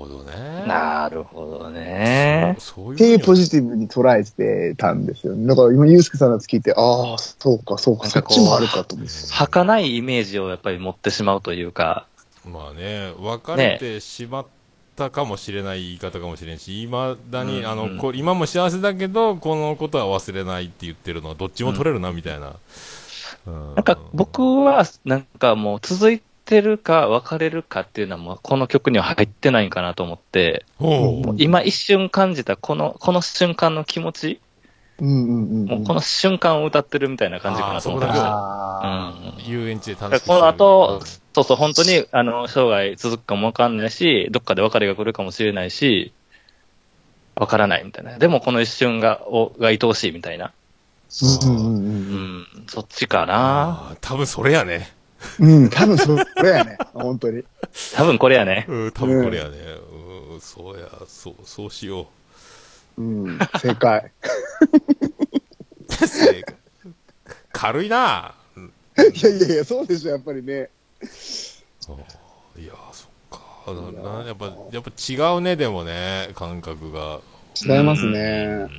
ほどね。なるほどね。そういうていうポジジティブに捉えてたんですよね。だから今、ゆうすけさんのやつ聞いて、ああ、そうか、そうか、なんかこうそっちもあるかと思って。儚いイメージをやっぱり持ってしまうというか、まあね、別れてしまったかもしれない言い方かもしれんし、いまだに、うんあの、こ今も幸せだけど、このことは忘れないって言ってるのは、どっちも取れるな、みたいな。うんなんか僕はなんかもう続いてるか別れるかっていうのはもうこの曲には入ってないんかなと思って、今一瞬感じたこの、この瞬間の気持ち、うんうんうん。もうこの瞬間を歌ってるみたいな感じかなと思ってました。あうん遊園地で楽しくだからこの後、そうそう、本当に、あの、生涯続くかもわかんないし、どっかで別れが来るかもしれないし、わからないみたいな。でもこの一瞬が、をが愛おしいみたいな。ーうんそっちかな。多分それやね。うん、多分それやね。本当に。多分これやね。うん、多分これやね。うん、そうや、そう、そうしようん、正解。う。正解軽いな。うんいやいやいや、そうでしょ、やっぱりね。いや、そっか。ななやっぱ、やっぱ違うね、でもね、感覚が。違いますうね。ん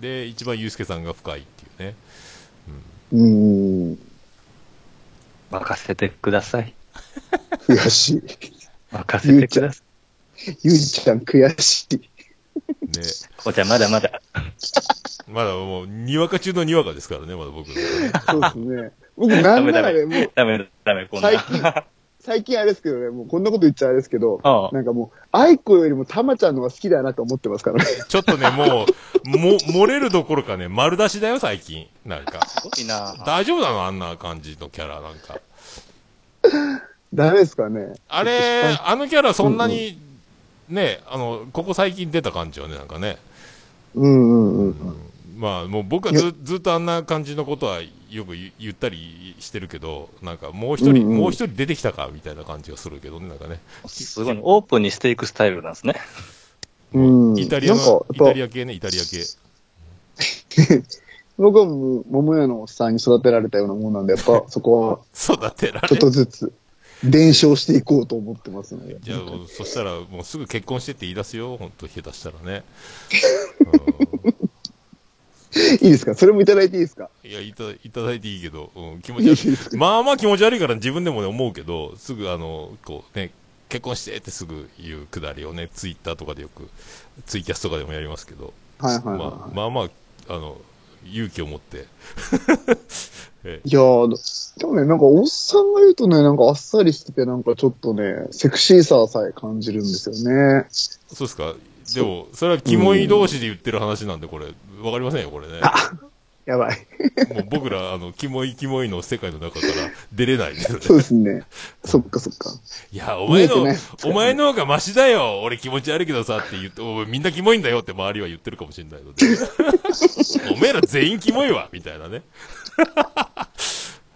で、一番ユうスケさんが深いっていうね。うん、任せてください。悔しい。任せてください。ゆうちゃん悔しい。ね。こうちゃんまだまだ。まだもう、にわか中のにわかですからね、まだ僕。そうですね。僕、なんならね、もう、ダメダメ、こんな。最近、最近あれですけどね、もうこんなこと言っちゃあれですけど、ああなんかもう、愛子よりもたまちゃんの方が好きだなと思ってますからね。ちょっとね、もう、も、漏れるどころかね、丸出しだよ、最近。なんか。すごいな大丈夫なのあんな感じのキャラ、なんか。ダメですかね。あれ、あのキャラそんなに、ね、あの、ここ最近出た感じよね、なんかね。うんうんうん。まあ、もう僕はずずっとあんな感じのことはよく言言ったりしてるけど、なんかもう一人、うんうんもう一人出てきたかみたいな感じがするけどね、なんかね。すごい、オープンにしていくスタイルなんですね。うん。イタリアイタぱリア系ね、イタリア系。僕はもう、桃屋のおっさんに育てられたようなもんなんで、やっぱ そこ育てらは、ちょれっとずつ、伝承していこうと思ってますので。じゃあそしたらもうすぐ結婚してって言い出すよ、本当下手したらね。いいですか？それもいただいていいですか？いや、いた、いただいていいけど、うん、気持いいち悪い。まあまあ気持ち悪いから自分でもね、思うけど、すぐあの、こうね、結婚してってすぐ言うくだりをね、ツイッターとかでよく、ツイキャスとかでもやりますけど、はいはいはい、まあはまあまあ、あの、勇気を持って。いやー、でもね、なんかおっさんが言うとね、なんかあっさりしてて、なんかちょっとね、セクシーささえ感じるんですよね。そうですか？でも、それはキモい同士で言ってる話なんで、これ、わかりませんよ、これね。やばい。もう僕ら、あの、キモいキモいの世界の中から出れないですよね。そうですね。そっかそっか。いや、お前のお前の方がマシだよ俺気持ち悪いけどさって言って、おいみんなキモいんだよって周りは言ってるかもしれないので。お前ら全員キモいわみたいなね。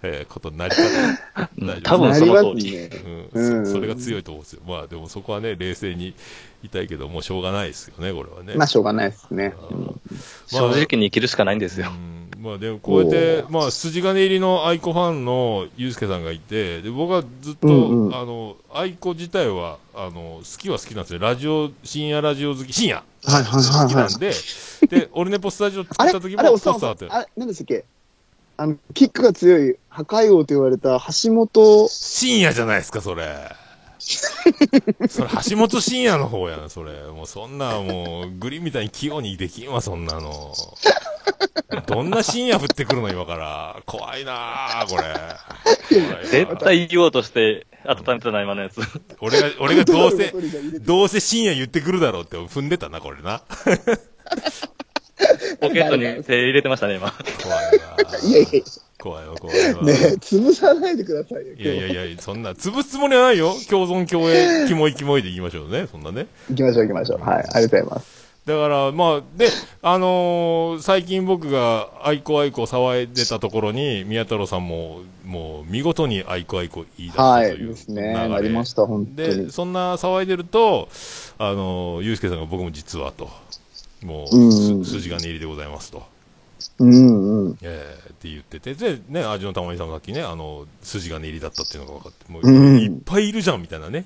えーことになりかね。多分その通り。なりますね。うん、うんそそれが強いと思うんですよ。まあでもそこはね、冷静にいたいけど、もうしょうがないですよね、これはね。まあ、しょうがないですね。正直に生きるしかないんですよ。うんまあでもこうやって、まあ筋金入りの愛子ファンのゆうすけさんがいて、で僕はずっと、うんうんあの、愛子自体は、あの、好きは好きなんですよ。ラジオ、深夜ラジオ好き、深夜はいはい好はいはい。きなんで、で、オルネポスタジオ作あれった時もあれ、おっさん、ポスターって、あれ、何でしたっけ？あの、キックが強い破壊王と言われた橋本、深夜じゃないですか、それ。それ、橋本真也の方やな、それ。もうそんな、もう、グリーンみたいに器用にできんわ、そんなの。どんな深夜降ってくるの、今から。怖いなぁ、これ。絶対言おうとして、温めてない今のやつ。俺が、俺がどうせ どうせ深夜言ってくるだろうって踏んでたな、これな。ポケットに手入れてましたね、今。怖いなぁいやいや、怖いわ、怖いわ。ねえ、潰さないでくださいよ。いやいやいや、そんな、潰すつもりはないよ。共存共栄、キモいキモいで言いましょうね、そんなね。行きましょう行きましょう。はい、ありがとうございます。だから、まあ、で、あのー最近僕が、 aiko aiko 騒いでたところに、宮太郎さんも、もう、見事に aiko aiko 言い出したはい、というですね。流れなりました、本当で、に。そんな騒いでると、あのー、ゆうすけさんが僕も実はと、もう、うんす筋金入りでございますと、うんうん。えーって言ってて、で、ね、味のたまりさんがさっきね、あの、筋金入りだったっていうのが分かって、もう、うんいっぱいいるじゃん、みたいなね。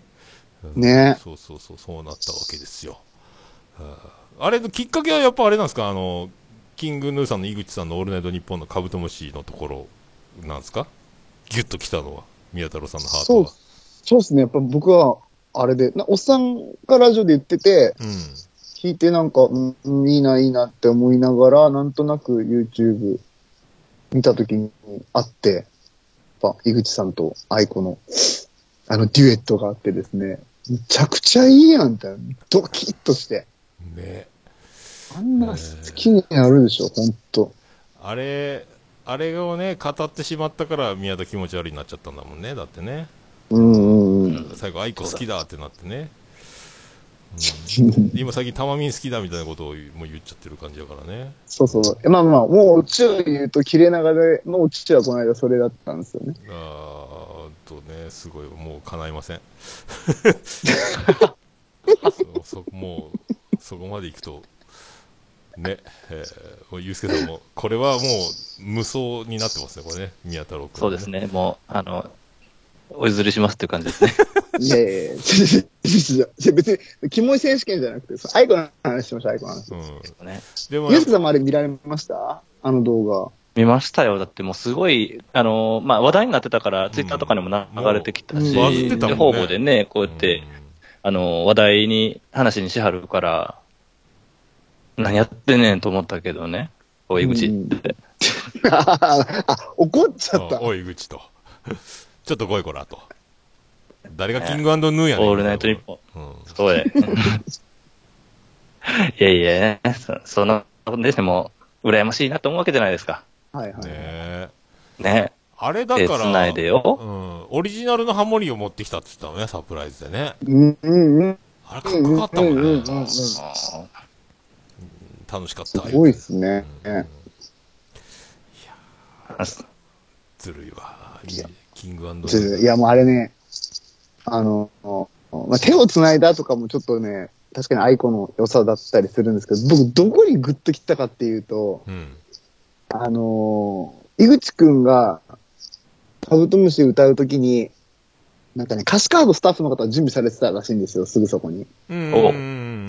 うんねそうそうそう、そうなったわけですよ。はああれのきっかけはやっぱあれなんですか？あの、キングヌーさんの井口さんのオールナイトニッポンのカブトムシのところなんですか？ギュッと来たのは、宮太郎さんのハートそうは。、そうですね。やっぱ僕は、あれで、なおっさんがラジオで言ってて、うん。聞いてなんか、うん、いいな、いいなって思いながら、なんとなく YouTube 見たときにあって、やっぱ、井口さんと愛子の、あの、デュエットがあってですね、めちゃくちゃいいやんって、ドキッとして。ね。あんな好きになるでしょ、ほんと。あれ、あれをね、語ってしまったから宮田気持ち悪いになっちゃったんだもんね。だってね。うんうんうん。最後、 aiko 好きだってなってね。今最近タマミン好きだみたいなことをもう言っちゃってる感じだからね。そうそう。まあまあ、もうオチを言うと、切れ長でのオチはこの間それだったんですよね。あーとね、すごい、もう叶いません。そそもう、そこまで行くと、ね、えー、ゆうすけさんも、これはもう無双になってますね、これね、宮太郎君、そうです。ね、もう、あの、お譲りしますっていう感じですね。いやいやいや、別に、キモい選手権じゃなくて、アイコの話しましょう、アイコの話。うん。ねでもユースケさんもあれ見られました？あの動画。見ましたよ。だってもうすごい、あの、まあ、話題になってたから、ツイッターとかにも流れてきたし、う方々でね、こうやって、あの、話題に、話にしはるから、何やってんねんと思ったけどね。おい口って。あ、怒っちゃった。あおい、口と。ちょっと来いこらと。誰がキングヌーやねん。オールナイトニッポン。うん。そうや。いやいや、そその、でも、羨ましいなと思うわけじゃないですか。はいはい。ねえ。ね。あれだ手から、繋いでよ。うん。オリジナルのハモリを持ってきたって言ったのね、サプライズでね。うんうんうん。あれかっこよかったもんねうんうんうんうん。す楽しかった。ごいっすね。ずるいわ。いやキングヌちょー。いや、もうあれね、あの、まあ、手を繋いだとかもちょっとね、確かに愛子の良さだったりするんですけど、僕、どこにグッときたかっていうと、うん。あのー、井口くんが、カブトムシ歌うときに、なんかね、歌詞カードスタッフの方が準備されてたらしいんですよ、すぐそこに。うん。おうん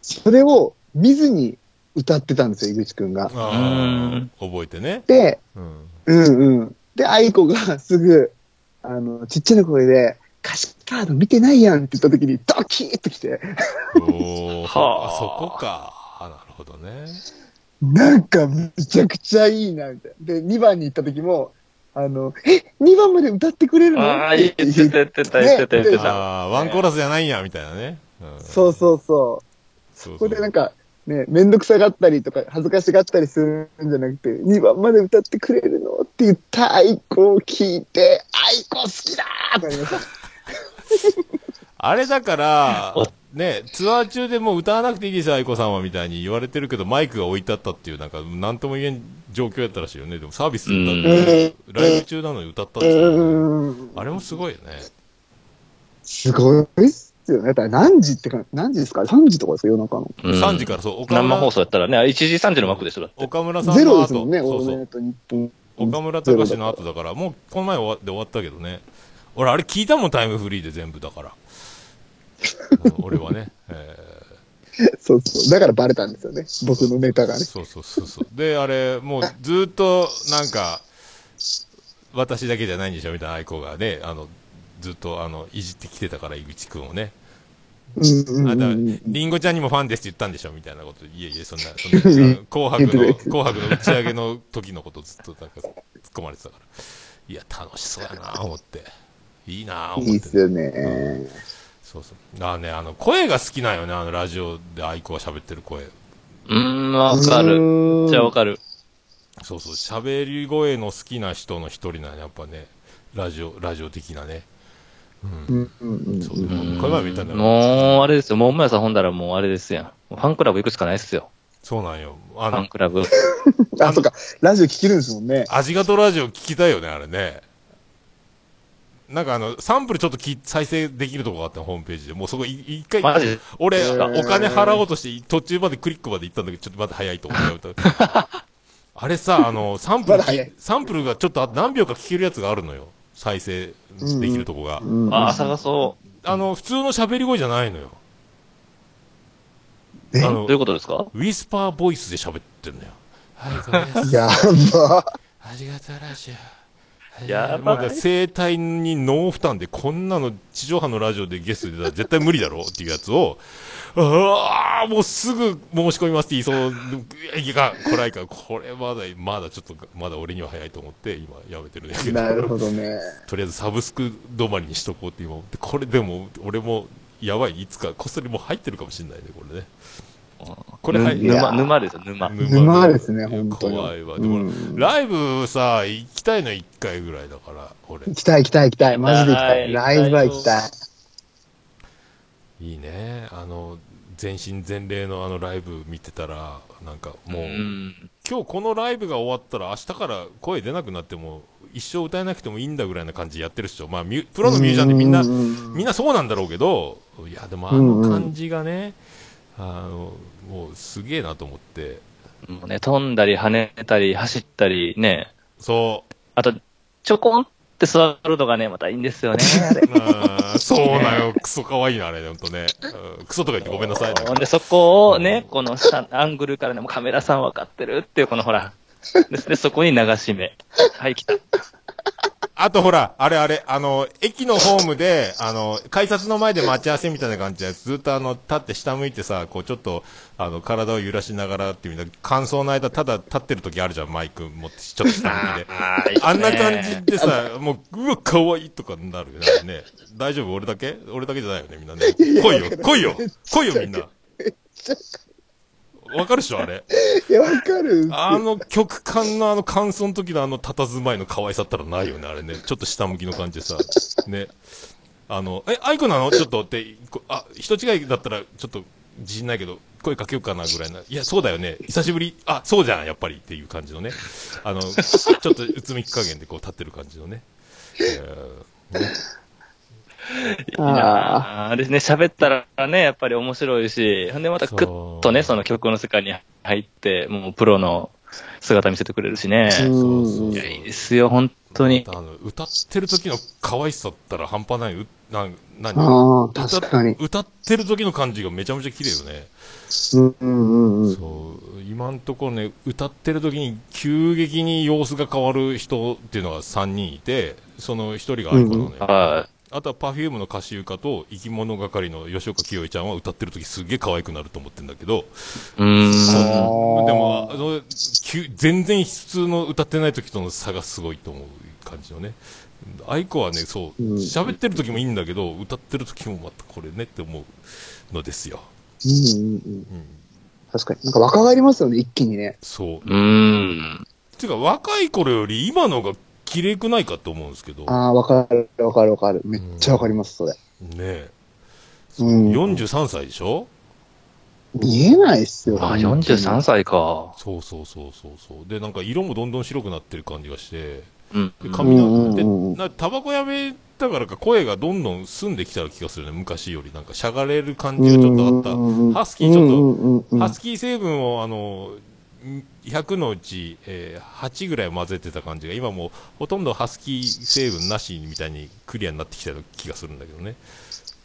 それを見ずに歌ってたんですよ、井口くんが。覚えてね。で、うん。うんうん。で、愛子がすぐ、あの、ちっちゃな声で、歌詞カード見てないやんって言ったときに、ドキッときて、おー、そはああそこか。あなるほどね。なんかめちゃくちゃいいな、みたいな。で、2番に行ったときも、あの、え、2番まで歌ってくれるの？ああ、言ってた、言ってた、言ってた、言ってた。ああ、ワンコーラスじゃないんや、みたいなね。うんそうそうそう。そうここでなんか、ね、めんどくさがったりとか、恥ずかしがったりするんじゃなくて、2番まで歌ってくれるの？って言った愛子を聞いて、愛子好きだーってなりました。あれだからお、ね、ツアー中でもう歌わなくていいですよ、愛子さんは、みたいに言われてるけど、マイクが置いてあったっていう、なんか、なんとも言えん状況やったらしいよね。でもサービスだって、ライブ中なのに歌ったってういうね。あれもすごいよね。すごいっすよね。だから何時ってか、何時ですか ?3 時とかですか？夜中の。うん3時からそう、岡生放村、送やったらね、1時3時の枠でしょ、だって。岡村さんゼロの後、ですもんね、そうそうオールナイ。ト日本。岡村隆史の後だから、もうこの前終わで終わったけどね。俺、あれ聞いたもん、タイムフリーで全部だから。うん俺はね。えそうそう。だからバレたんですよね。僕のネタがね。ーそうそうそうそう。で、あれ、もうずーっと、なんか、私だけじゃないんでしょみたいな愛子がね、あの、ずっとあのいじってきてたから、井口くんをね。うんうんあだうんうん。りんごちゃんにもファンですって言ったんでしょみたいなこと。いえいえ、そんな、そんな、紅白の、紅白の打ち上げの時のことずっとなんか突っ込まれてたから。いや、楽しそうやな思って。いいな思って、いいっすよね。そうそう。だからね、あの、声が好きなんよね、あの、ラジオで愛子が喋ってる声。うーん、わかる。るじゃあわかる。そうそう、喋り声の好きな人の一人なんややっぱね、ラジオ、ラジオ的なね。うん。うんうんうんそう、うん。この前も言ったんだよ。もう、あれですよ。もう、もやさんほんだらもうあれですやん。ファンクラブ行くしかないっすよ。そうなんよ。あのファン、クラブ。あ、そっか。ラジオ聞けるんですもんね。味がとラジオ聞きたいよね、あれね。なんかあの、サンプルちょっとき再生できるとこがあったの、ホームページで。もうそこい一回、マジ？俺、お金払おうとして、途中までクリックまで行ったんだけど、ちょっとまだ早いと思って。あれさ、あの、サンプルサンプルがちょっとあ何秒か聞けるやつがあるのよ。再生できるとこが。うんああ、探そあの、普通の喋り声じゃないのよ。え？あのう。どういうことですか？ウィスパーボイスで喋ってんのよ。はい、これです。やば。ありがとうラジオ。やばいもうだ声帯にノー負担で、こんなの地上波のラジオでゲストで出たら絶対無理だろ？うっていうやつを、ああ、もうすぐ申し込みますって言いそう、いや、これいか、これまだ、まだちょっと、まだ俺には早いと思って、今やめてるんだけど。なるほどね。とりあえずサブスク止まりにしとこうって今思って、これでも、俺も、やばい、いつか、こっそりもう入ってるかもしれないね、これね。これ入ぬ沼、いやー沼ですよ、沼。沼ですね本当に怖いわ。でも、うんライブさ、行きたいの1回ぐらいだから、俺。行きたい行きたい行きたい。マジで。行きたいライブは行きたい。いいね。あの、全身全霊のあのライブ見てたら、なんかもう、うん。今日このライブが終わったら明日から声出なくなっても、一生歌えなくてもいいんだぐらいな感じでやってるっしょ。まあ、ミュプロのミュージシャンってみんな、うんみんなそうなんだろうけど、いや、でもあの感じがね、あの、もうすげえなと思って、もうね、飛んだり跳ねたり走ったりね。そう、あと、ちょこんって座るのがね、またいいんですよね、あれ。あー そうなよ、クソ可愛いな、あれ、ほんとね。うんクソとか言ってごめんなさい。なんかほんで、そこをね、この下、アングルからね、もうカメラさん分かってるっていう、このほら。で、でそこに流し目。はい、来た。あとほら、あれあれ、あの、駅のホームで、あの、改札の前で待ち合わせみたいな感じで、ずっとあの、立って下向いてさ、こうちょっと、あの、体を揺らしながらっていう感想の間、ただ立ってる時あるじゃん、マイク持って、ちょっと下向きで。あーいいねあんな感じでさ、もう、うわ、可愛いとかなるよね。ね大丈夫？俺だけ？俺だけじゃないよね、みんなね。来いよ、来いよ、来いよ、みんな。わかるっしょ、あれ。いや、わかる。あの曲感のあの感想の時のあの佇まいの可愛さったらないよね、あれね。ちょっと下向きの感じでさ。ね。あの、え、アイコなの？ちょっとって、こあ、人違いだったらちょっと自信ないけど、声かけようかなぐらいな。いや、そうだよね。久しぶり。あ、そうじゃん、やっぱりっていう感じのね。あの、ちょっとうつむき加減でこう立ってる感じのね。えーね いいなあですね、喋ったらね、やっぱり面白いし、ほんでまたクッとね、その曲の世界に入って、もうプロの姿見せてくれるしね。そうそういや、いいですよ、本当に。あの、歌ってる時の可愛さったら半端ない。うな、何？ああ、確かに。歌ってる時の感じがめちゃめちゃ綺麗よね。うんうんうんうん。そう、今んところね、歌ってる時に急激に様子が変わる人っていうのが3人いて、その1人がアイコのね、はあとは Perfume の歌手歌と生き物係の吉岡清江ちゃんは歌ってる時すげえ可愛くなると思ってんだけど、い。うーん。でも、あの、急全然普通の歌ってない時との差がすごいと思う感じのね。アイコはね、そう、うん喋ってる時もいいんだけど、歌ってる時もまたこれねって思うのですよ。うんうんうんうん。確かに。なんか若返りますよね、一気にね。そう。うーん。ていうか、若い頃より今のが綺麗くないかと思うんですけど、ねああ、わかる、わかる、わかる。めっちゃわかります、それ。え。うん。43歳でしょ？見えないっすよ。あ、43歳か。そうそうそうそうそう。で、なんか色もどんどん白くなってる感じがして、うん。で髪の、で、なタバコやめたからか声がどんどん澄んできた気がするね、昔より。なんかしゃがれる感じがちょっとあった。ハスキーちょっと、ハスキー成分をあの、ん100のうち、えー8ぐらい混ぜてた感じが、今もうほとんどハスキー成分なしみたいにクリアになってきたような気がするんだけどね。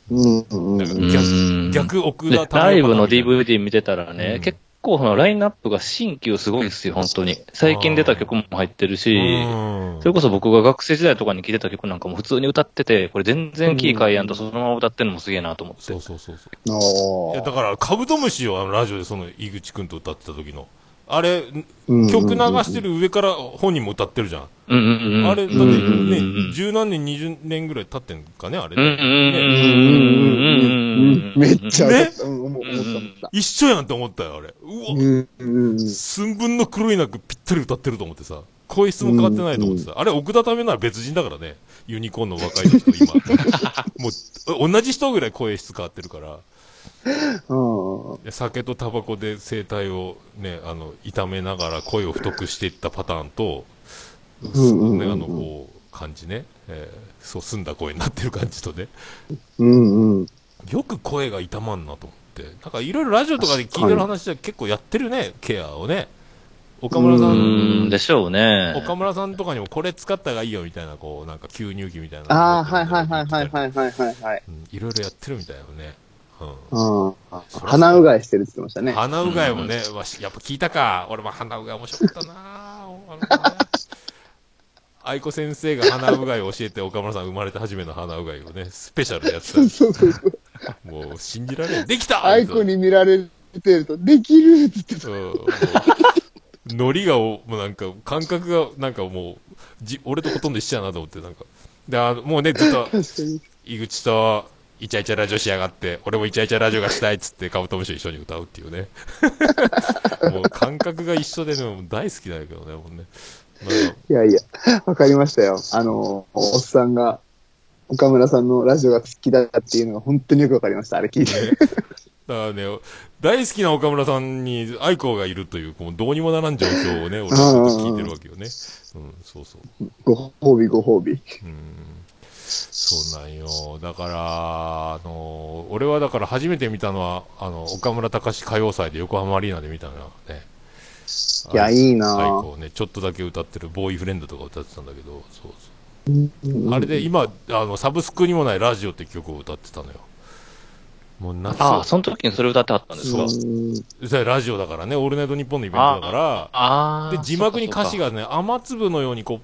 うん逆奥田でライブの DVD 見てたらね、うん結構そのラインナップが新旧すごいですよ、本当に。最近出た曲も入ってるし、うんそれこそ僕が学生時代とかに聴いてた曲なんかも普通に歌ってて、これ全然キー変えやんとそのまま歌ってるのもすげえなと思って。そうそうそうそう。おいや、だから、カブトムシをあのラジオでその、井口くんと歌ってた時の、あれ、うん曲流してる上から本人も歌ってるじゃん。あれ、だってねうん、十何年、二十年ぐらい経ってんかね、あれめっちゃね。一緒やんって思ったよ、あれ。うわ、寸分の狂いなくぴったり歌ってると思ってさ。声質も変わってないと思ってさ。あれ、奥田ためなら別人だからね。ユニコーンの若い時と今。もう、同じ人ぐらい声質変わってるから。うん、酒とタバコで声帯をね、あの、痛めながら声を太くしていったパターンと、あの、こう、感じね、えー、そう、澄んだ声になってる感じとね。うんうん。よく声が痛まんなと思って。なんかいろいろラジオとかで聞いてる話では結構やってるね、ケアをね。岡村さん。んでしょうね。岡村さんとかにもこれ使った方がいいよみたいな、こう、なんか吸入器みたいな。ああ、はいはいはいはいはいはいはい、うん。いろいろやってるみたいよね。うん。うん。鼻うがいしてるって言ってましたね。鼻うがいもね、わしやっぱ聞いたか。俺も鼻うがい面白かったな愛子先生が鼻うがいを教えて岡村さん生まれて初めての鼻うがいをね、スペシャルでやってたそうそうそう。もう信じられん。できたアイコに見られてると、できるって言ってた。ノリがお、もうなんか、感覚が、なんかもう、じ、俺とほとんど一緒やなと思って、なんか。で、あの、もうね、ずっと。井口と、イチャイチャラジオしやがって、俺もイチャイチャラジオがしたいっつって、カブトムシと一緒に歌うっていうね。もう感覚が一緒でね、もう大好きだけどね、もうね。いやいや、わかりましたよ。あの、おっさんが、岡村さんのラジオが好きだっていうのが本当によくわかりました。あれ聞いて。だからね、大好きな岡村さんに愛子がいるという、こうどうにもならん状況をね、俺は聞いてるわけよね。うん、そうそう。ご褒美ご褒美。うんそうなんよ。だから、あの、俺はだから初めて見たのは、あの、岡村隆史歌謡祭で横浜アリーナで見たのよね。いや、いいな愛子をね、ちょっとだけ歌ってるボーイフレンドとか歌ってたんだけど、そうそう。あれで今、あの、サブスクにもないラジオって曲を歌ってたのよ。もう夏ああ、その時にそれ歌ってはったんですか？うんそれラジオだからね、オールナイトニッポンのイベントだから、ああ。で、字幕に歌詞がね、雨粒のようにこう、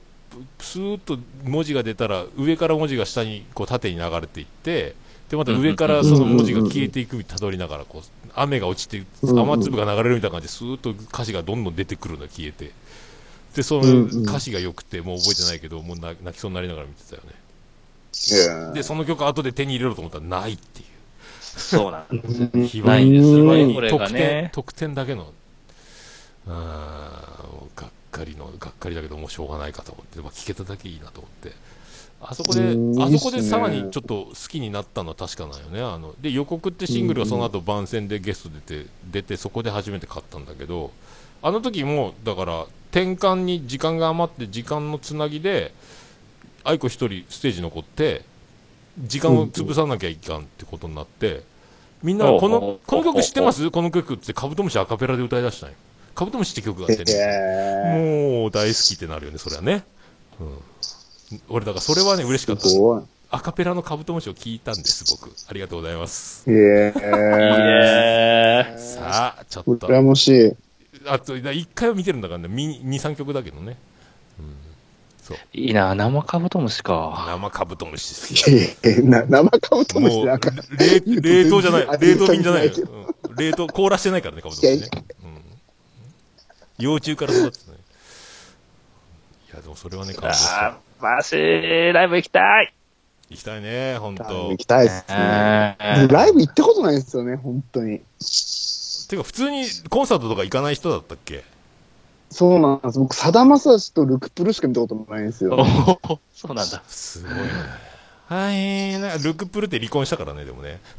スーッと文字が出たら、上から文字が下に、こう、縦に流れていって、で、また上からその文字が消えていく、たどりながら、こう、雨が落ちて、雨粒が流れるみたいな感じで、スーッと歌詞がどんどん出てくるの、消えて。で、その歌詞が良くて、もう覚えてないけど、もう泣泣きそうになりながら見てたよね。で、その曲後で手に入れろと思ったら、ないっていう。そうなんです。非ないんですこね、。特典だけの、あがっかりの、がっかりだけどもうしょうがないかと思って、まあ、聞けただけいいなと思って。あそこでう、んあそこでさらにちょっと好きになったのは確かなんよね。あの、で、予告ってシングルがその後番宣でゲスト出て、出て、そこで初めて買ったんだけど、あの時も、だから、転換に時間が余って、時間のつなぎで、愛子一人ステージ残って、時間を潰さなきゃいかんってことになって、みんな、このう、この曲知ってます？この曲ってカブトムシアカペラで歌い出したんよ。カブトムシって曲があってね。えもう大好きってなるよね、それはね。うん。俺、だからそれはね、嬉しかった。すごい。アカペラのカブトムシを聞いたんです、僕。ありがとうございます。えいいえねさあ、ちょっと。羨ましい。あと、一回は見てるんだからね、2、3曲だけどね。うん。そう。いいな、生カブトムシか。生カブトムシ好き。いやいやな生カブトムシなんか、、冷冷凍じゃない。冷凍便じゃない冷凍、凍らしてないからね、カブトムシね。うん。幼虫から育ってたね。いや、でもそれはね、感動したマシライブ行きたい行きたいね、ほんと行。きたいっすね。ライブ行ったことないんですよね、本当に。てか、普通にコンサートとか行かない人だったっけ？そうなんです。僕、さだまさしとルクプルしか見たことないんですよ。そうなんだ。すごいね。はい、なんか、ルクプルって離婚したからね、でもね。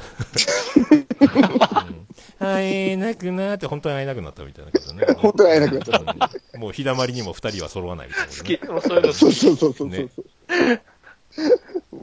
うんはい、なくなって、本当に会えなくなったみたいなことね。本当に会えなくなっちゃった。うんもう日だまりにも二人は揃わないみたいな、好ね。き。もうそういうのそうそうそうそうそう。ね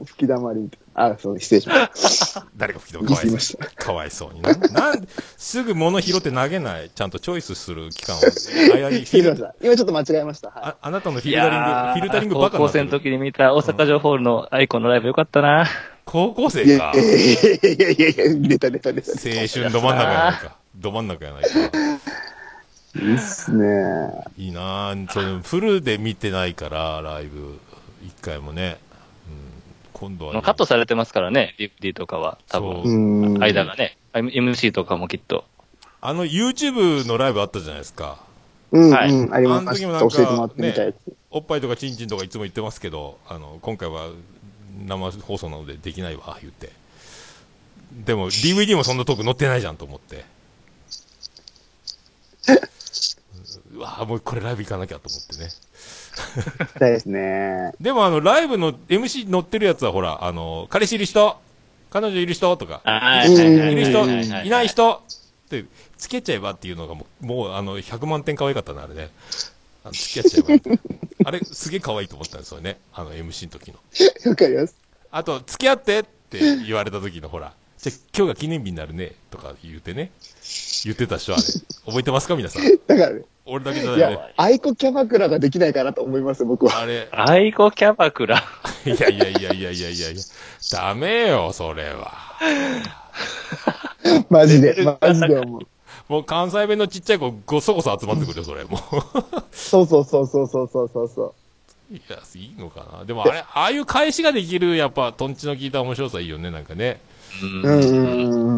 吹き溜まりみたいな。あ、そう、失礼しました。誰か吹き飛ぶ言かわいそう。かわいそうにな。なんですぐ物拾って投げない。ちゃんとチョイスする期間を。間に フィル。今ちょっと間違えました。はああなたのフィいルタリング、フィルタリングバカに高校生の。時に見た大阪城ホールのアイコンのライブよかったな。高校い。い生か。やいやいやいやいやいや、出た出た出た。青春ど真ん中やないか。ど真ん中やないか。いいっすね。いいなぁ。フルで見てないから、ライブ。一回もね。うん、今度は、ね、カットされてますからね、DVD とかは。多分。うん。間がね。MC とかもきっと。あの YouTube のライブあったじゃないですか。うん、はいうん、ありまあの時。もなんか教えてもらってみたやつ。おっぱいとかチンチンとかいつも言ってますけど、あの、今回は生放送なのでできないわ、言って。でも DVD もそんなトーク載ってないじゃんと思って。うわもうこれライブ行かなきゃと思ってね。行きたいですね。でもあの、ライブの MC 載ってるやつはほら、あの、彼氏いる人彼女いる人とか、はいはいはいはいいる人、はいはいいない人って、付き合っちゃえばっていうのがもう、もうあの、100万点可愛かったな、あれね。あの付き合っちゃえば。あれ、すげえ可愛いと思ったんですよね。あの、MC の時の。わかります。あと、付き合ってって言われた時のほら、じゃあ今日が記念日になるね、とか言うてね。言ってた人あれ。覚えてますか皆さん？だからね、俺だけじゃいないね。や、アイコキャバクラができないかなと思います、僕は。あれ、アイコキャバクラ。いやいやいやいやいやいやいやいや、ダメよ、それは。マジで、マジで思う。もう関西弁のちっちゃい子ごそごそ集まってくるよ、それ。もそうそうそうそうそうそうそうそう。う。いや、いいのかな。でもあれ、ああいう返しができる、やっぱ、トンチの効いた面白さいいよね、なんかね。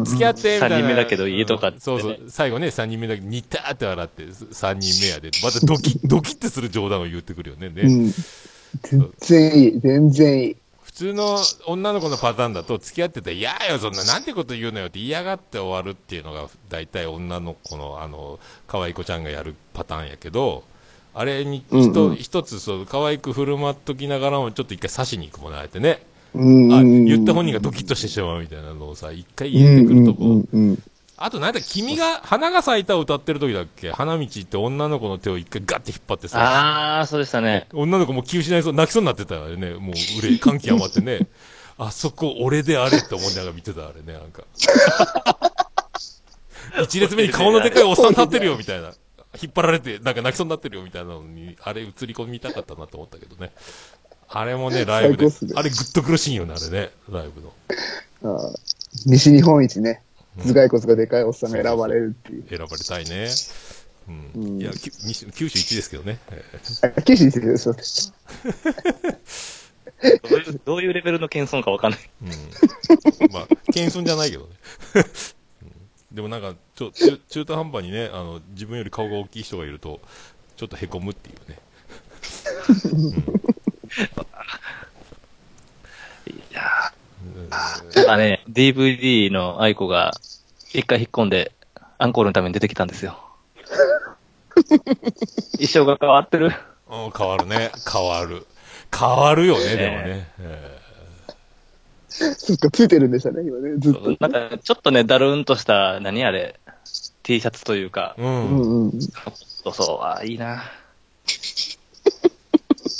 付き合って、みたいな。三人目だけどいいとかってねそうそう。最後ね、三人目だけど、似たって笑って、三人目やで。またドキッ、ドキッてする冗談を言ってくるよね。ねうん。全然いい、全然いい。普通の女の子のパターンだと、付き合ってて、嫌よ、そん。な、なん。てこと言うのよって嫌がって終わるっていうのが、大体女の子の、あの、可愛い子ちゃん。がやるパターンやけど、あれに、うん。一、うん。一つ、そう、可愛く振る舞っときながらも、ちょっと一回刺しに行くもん。あえてね。うんあ、うんうん。言った本人がドキッとしてしまうみたいなのをさ、一回入れてくるとこ。うんうんうんうんあと、なんだ、君が、花が咲いたを歌ってる時だっけ？花道って女の子の手を一回ガッて引っ張ってさ、ああ、そうでしたね。女の子も気失いそう、泣きそうになってたよね。もう、うれ、感極まってね。あそこ、俺であれって思いながら見てた、あれね、なんか。一列目に顔のでかいおっさん立ってるよ、みたいな。引っ張られて、なんか泣きそうになってるよ、みたいなのに、あれ映り込みたかったなと思ったけどね。あれもね、ライブでね、あれグッと苦しいよね、あれね、ライブの。あー西日本一ね、頭蓋骨がでかいおっさんが選ばれるっていう。選ばれたいね。うん。うんいや、九州一ですけどね。えーあ、九州一ですよ、すいませんどういう、どういうレベルの謙遜かわかんない。うん。まあ、謙遜じゃないけどね。うんでもなんか、ちょ、中中途半端にね、あの、自分より顔が大きい人がいると、ちょっと凹むっていうね。いやーまあね、DVD の愛子が一回引っ込んで、アンコールのために出てきたんですよ。衣装が変わってる？うん、変わるね。変わる。変わるよね、ねでもね。えそっか、ついてるんでしたね、今ね、ずっと。なんか、ちょっとね、だるんとした、何あれ、T シャツというかー、う。うんんうん。そうそう、あいいな。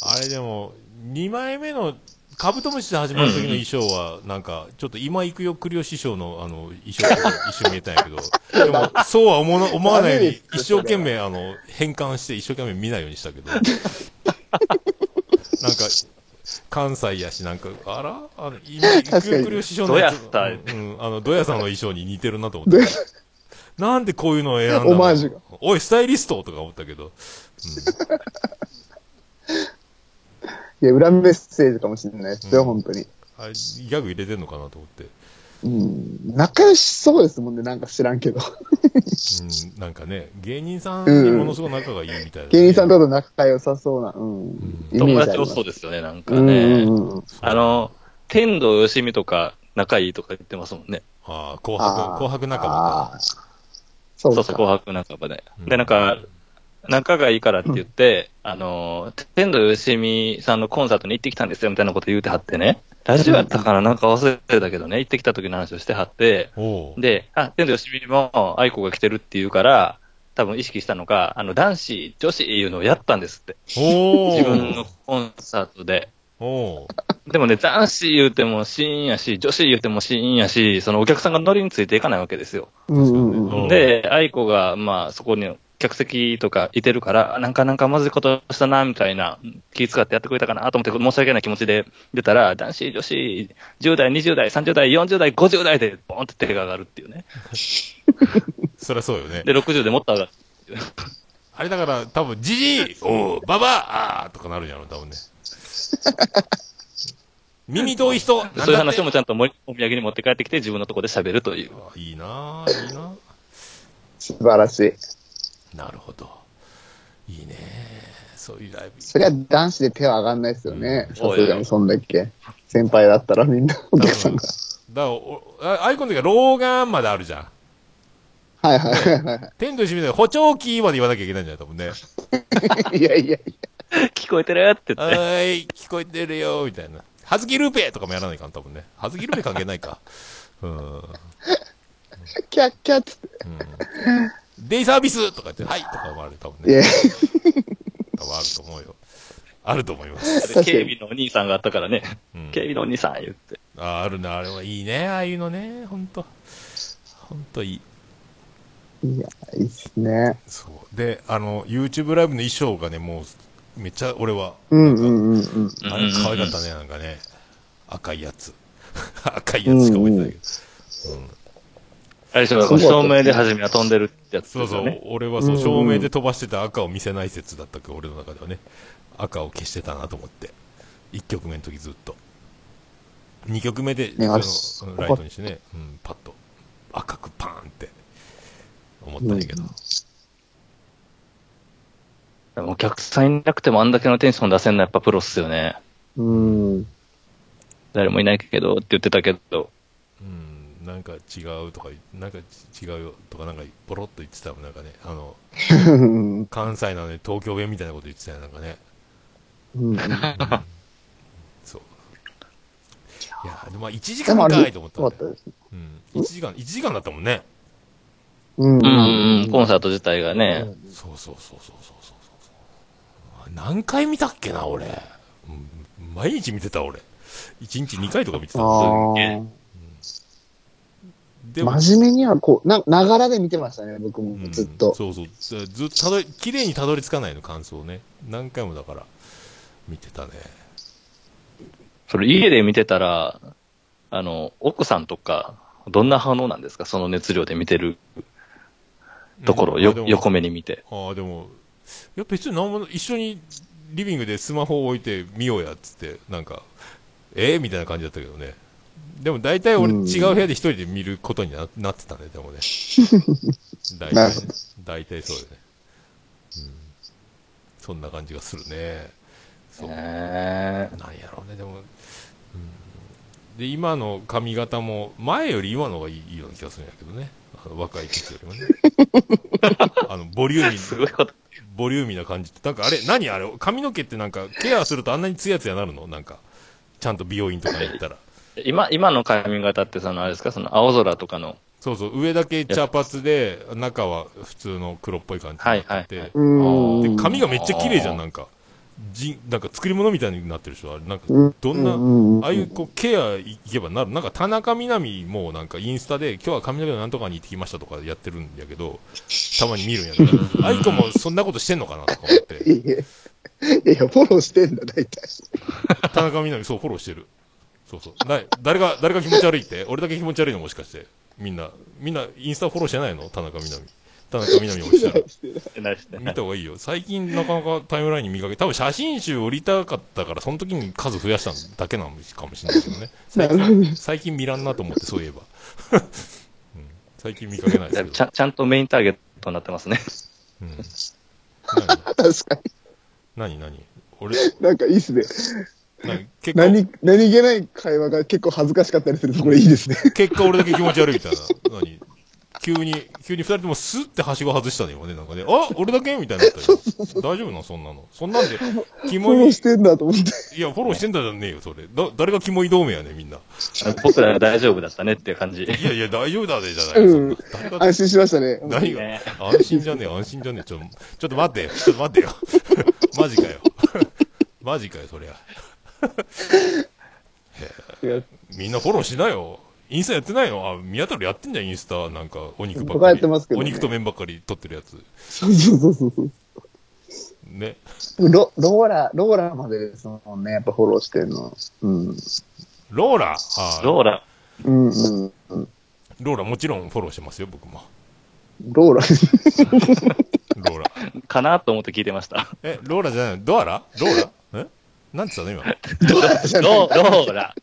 あれでも、2枚目の、カブトムシで始まる時の衣装は、なんか、ちょっと今行くよクリオ師匠の、あの、衣装と一緒に見えたんやけど、でも、そうは思わな思わないように、一生懸命、あの、変換して一生懸命見ないようにしたけど、なんか、関西やし、なんか、あら？あの、今行くよクリオ師匠のやつ、どやうん、あの、ドヤさんの衣装に似てるなと思って。なんでこういうのを選んだの？おい、スタイリスト？とか思ったけど、いや、裏メッセージかもしれないですよ、うん本当に。あれ、ギャグ入れてんのかなと思って。うん。仲良しそうですもんね、なんか知らんけど。うん、なんかね、芸人さんにものすごい仲がいいみたいな、芸人さんとと仲良さそうな、うん。イメ友達多ージありますそうですよね、なんかうんね。うんうん。あの、天童よしみとか仲いいとか言ってますもんね。ああ、紅白、紅白仲間か。そうか。そう紅白仲間で。うんで、なんか、仲がいいからって言って、あの、天童よしみさんのコンサートに行ってきたんですよ、みたいなこと言うてはってね。ラジオやったかななんか忘れてたけどね、行ってきた時の話をしてはって、で、あ、天童よしみも愛子が来てるって言うから、多分意識したのか、あの、男子、女子いうのをやったんですって。自分のコンサートで。でもね、男子言うてもシーンやし、女子言うてもシーンやし、そのお客さんがノリについていかないわけですよ。うんうんうん。うんで、愛子が、まあ、そこに客席とかいてるから、なんかなんかまずいことしたな、みたいな、気遣ってやってくれたかなと思って、申し訳ない気持ちで出たら、男子、女子、10代、20代、30代、40代、50代で、ボンって手が上がるっていうね。そりゃそうよね。で、60でもっと上がる。あれだから、多分、じじいおう、ばばあーとかなるんやろ、多分ね。耳遠い人そういう話もちゃんともお土産に持って帰ってきて自分のところで喋るという。あいいなぁ、いいな素晴らしい。ぁなるほど。いいねそういうライブ。そりゃ男子で手は上がんないですよね。うんさすがにそんだっけ。先輩だったらみんなお客さんが。だからアイコンの時は老眼まであるじゃん。はいはいはいはい。天と一緒みたいな補聴器まで言わなきゃいけないんじゃない多分ね。いやいやい聞こえてるって言はって。ーい、聞こえてるよ、みたいな。はずきルーペとかもやらないかん、多分ね。はずきルーペ関係ないか。うん。うん。や、キャッキャッつって。デイサービスとか言って、はいとかもある、多分いやね。多分あると思うよ。あると思います。警備のお兄さんがあったからね。うん警備のお兄さん言って。ああるな、あれはいいね、ああいうのね、ほんと。ほんといい。いや、いいっすね。そう。で、あの、YouTube ライブの衣装がね、もう、めっちゃ俺は、うんうんうんうん。あれ可愛かったね、なんかね。赤いやつ。赤いやつしか覚えてないけど。あれでしょ、照明で初めは飛んでるってやつそうそう俺はそう、照明で飛ばしてた赤を見せない説だったけど、俺の中ではね。赤を消してたなと思って。1曲目の時ずっと。2曲目で、ねライトにしてね、うん、パッと赤くパーンって思ったんやけど。でもお客さんいなくてもあんだけのテンション出せんのやっぱプロっすよね。うん。誰もいないけどって言ってたけど。うん、なんか違うとか、なんか違うよとか、なんかポロッと言ってたもん、なんかね、あの、う ん関西なのに東京弁みたいなこと言ってたよ、なんかね。うんそう。いや、でもまあ1時間かいよと思ったんだよかったです。うん。1時間、1時間だったもんね。うんうんうんうん、コンサート自体がね。そうそうそうそうそうそうそう。何回見たっけな、俺。うん毎日見てた、俺。1日2回とか見てた。あげえあ。でも、真面目にはこう、な、ながらで見てましたね、僕もうんずっと。そうそう。ずずっとたどり、綺麗にたどり着かないの、感想をね。何回もだから、見てたね。それ家で見てたら、あの、奥さんとか、どんな反応なんですか？その熱量で見てるところ、よ横目に見て。ああ、でも、いや別に何も、一緒にリビングでスマホを置いて見ようやっつって、なんか、えー、みたいな感じだったけどね。でも大体俺うん違う部屋で一人で見ることにななってたね、でもね。大体ねなるほど。大体そうだよね。うん。そんな感じがするね。そう。へなんやろうね、でも、うん、で、今の髪型も、前より今の方がいいいいような気がするんやけどね。あの若い時よりもね。あの、ボリューミーすー、ごいこと。ボリューミーな感じって、なんかあれ、何あれ、髪の毛ってなんか、ケアするとあんなにツヤツヤなるの？なんか、ちゃんと美容院とかに行ったら。今、今の髪型ってその、あれですか？その青空とかの。そうそう、上だけ茶髪で、中は普通の黒っぽい感じになってて、はいはいはいうん。で、髪がめっちゃ綺麗じゃん、なんか。じなんか作り物みたいになってるでしょあれ、なんかうん、どんな、ああいうこうケアいけばなる。なんか田中みな実もなんかインスタで今日は髪の毛のなんとかに行ってきましたとかやってるんやけど、たまに見るんやけど、アイコもそんなことしてんのかなとか思って。いやいや、いや、フォローしてんだ、大体。田中みな実そうフォローしてる。そうそう。な誰が、誰が気持ち悪いって？俺だけ気持ち悪いのもしかして。みんな、みんなインスタフォローしてないの？田中みな実。田中みな実もしたら。見た方がいいよ。最近なかなかタイムラインに見かけ、多分写真集売りたかったから、その時に数増やしただけなのかもしれないけどね。最近、最近見らんなと思って、そういえば。うん、最近見かけないですけど。ちゃんちゃんとメインターゲットになってますね。うん、確かに。何何何？俺、なんかいいっすね。何何、何気ない会話が結構恥ずかしかったりするところいいですね。結果俺だけ気持ち悪いみたいな。何？急に、急に二人ともスッてはしご外したね、今ね。なんかね、あ俺だけみたいになったよ。大丈夫なの？そんなの。そんなんで、キモいフォロー、してんだと思って。いや、フォローしてんだじゃねえよ、それ。だ、誰がキモい同盟やねん、みんな。僕ら大丈夫だったねっていう感じ。いやいや、大丈夫だね、じゃないよ。そん安心しましたね。何が、ね安心じゃねえ、安心じゃねえ。ちょ、ちょっと待ってよ。ちょっと待ってよ。マジかよ。マジかよ、そりゃ。いやみんなフォローしなよ。インスタやってないのあ、宮太郎やってんじゃん、インスタ。なんか、お肉ばっ僕はやかり。ってますけどねお肉と麺ばっかり撮ってるやつ。そうそうそうそう。ね。ロローラ、ローラまでですもんね、やっぱフォローしてんの。うん。ローラ？あローラ、うんうんうん。ローラもちろんフォローしてますよ、僕も。ローラ。ローラ。かなと思って聞いてました。え、ローラじゃないの？ドアラ？ローラ？えなんて言ったの今。ロローラ。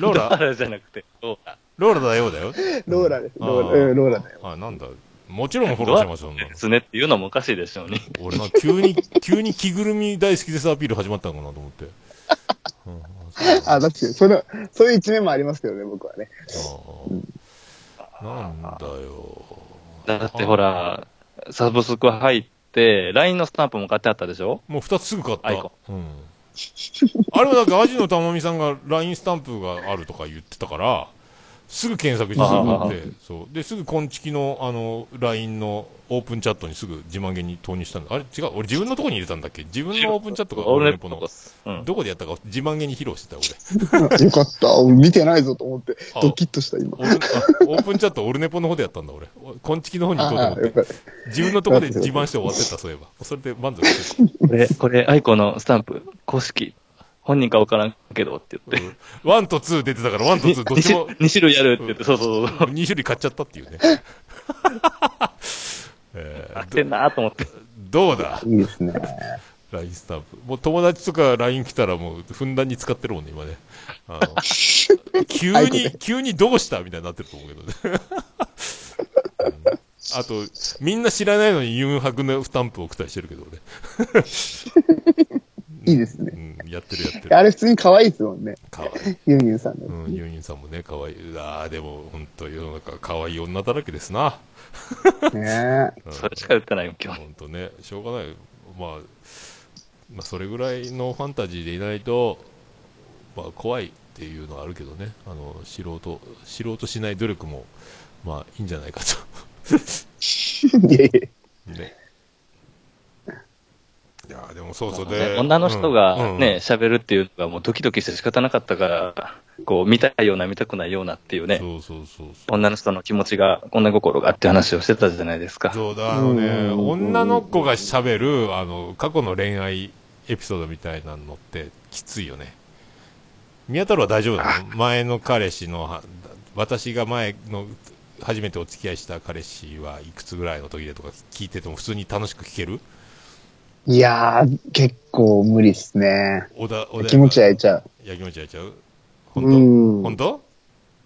ローラローラ？じゃなくて、ローラ。ローラだよだよ。ローラです。ローラ、あーうん、ローラだよ。あ、なんだ。もちろんフォローしますよ、そんなのですねっていうのもおかしいでしょうね。俺な、急に、急に着ぐるみ大好きですアピール始まったのかなと思って。うんあ、確かに、その、そういう一面もありますけどね、僕はね。あなんだよ。だってほら、サブスク入って、LINE のスタンプも買ってあったでしょ？もう二つすぐ買った。アイコうん。あれはなんか、アジのたまみさんが LINE スタンプがあるとか言ってたから、すぐ検索してすぐ買って、そう。で、すぐ、こんちきの、あの、LINE のオープンチャットにすぐ自慢げに投入したんだ。あれ？違う？俺自分のとこに入れたんだっけ？自分のオープンチャットがオールネネポのットの。うん。どこでやったか自慢げに披露してた、俺。よかった。俺見てないぞと思ってあ、ドキッとした、今オ。ープンチャットオルネポの方でやったんだ、俺。こんちきの方に行こうと思って。自分のとこで自慢して終わってた、そういえば。それで満足してこれ、これ、アイコのスタンプ、公式。本人かわからんけどって言って。た。ワンとツー出てたから、ワンとツーどっちも2種類あるって言って、そうそうそう。2種類買っちゃったっていうね。えー合ってんなと思って。どうだ？いいですね。?LINE スタンプ。もう友達とか LINE 来たらもうふんだんに使ってるもんね、今ね。あの 急に、急にどうしたみたいになってると思うけどね。うんあと、みんな知らないのにユンハクのスタンプを送ったりしてるけど俺。いいですね。うん、やってるやってる。あれ普通に可愛いですもんね。かわいい。ユンユンさんの。うん、ユンユンさんもね、可愛い。ああ、でも、本当世の中可愛い女だらけですな。ね うんそれしか言ってないよ、今日。本当ね、しょうがない。まあ、まあ、それぐらいのファンタジーでいないと、まあ、怖いっていうのはあるけどね。あの、素人、知ろうとしない努力も、まあ、いいんじゃないかと。いやいや。ね。いやーでもそうそうね。で、女の人うんがうん。ね、喋るっていうのがもうドキドキして仕方なかったから、こう、見たいような見たくないようなっていうね、そうそうそう。女の人の気持ちが、女心がって話をしてたじゃないですか。そうだ、あのね、うん。女の子が喋る、あの、過去の恋愛エピソードみたいなのってきついよね。宮太郎は大丈夫なの？前の彼氏のは、私が前の、初めてお付き合いした彼氏はいくつぐらいの時でとか聞いてても普通に楽しく聞ける？いやー、結構無理っすね。おだ、おだ気持ち焼いちゃう。いや、気持ち焼いちゃうう本当？ん。本当？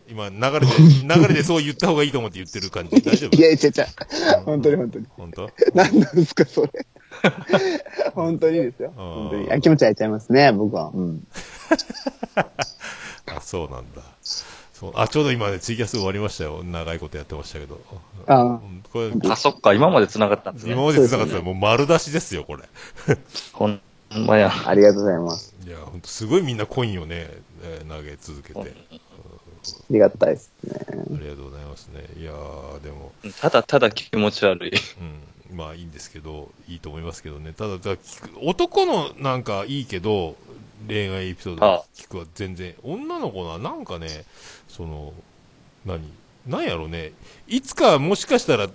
今、流れで、流れでそう言った方がいいと思って言ってる感じ。大丈夫？いやいや、違う違う。本当に本当に。本当？何なんですか、それ。本当にですよ。本当に。あ気持ち焼いちゃいますね、僕は。うん。あ、そうなんだ。そうあ、ちょうど今ね、ツイキャス終わりましたよ。長いことやってましたけど。あこれ、あ、そっか、今まで繋がったんですね。今まで繋がってたらもう丸出しですよ、これ。ほんまや。ありがとうございます。いや、ほんとすごいみんなコインをね、えー投げ続けて。ありがたいですね。ありがとうございますね。いやー、でも、ただただ気持ち悪い。うん、まあいいんですけど、いいと思いますけどね。ただ、だ聞く男のなんかいいけど、恋愛エピソードあ聞くは全然、女の子はなんかね、その、何？なんやろね、いつかもしかしたら、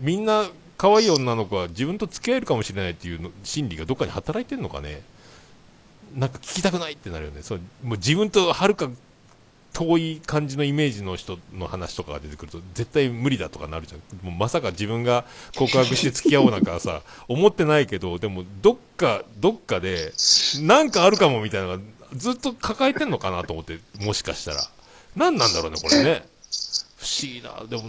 みんな可愛い女の子は自分と付き合えるかもしれないっていうの心理がどっかに働いてんのかね。なんか聞きたくないってなるよね。そうもう自分とはるか遠い感じのイメージの人の話とかが出てくると絶対無理だとかなるじゃん。もうまさか自分が告白して付き合おうなんかさ、思ってないけど、でもどっか、どっかで、なんかあるかもみたいなのがずっと抱えてんのかなと思って、もしかしたら。何なんだろうね、これね。不思議な。でも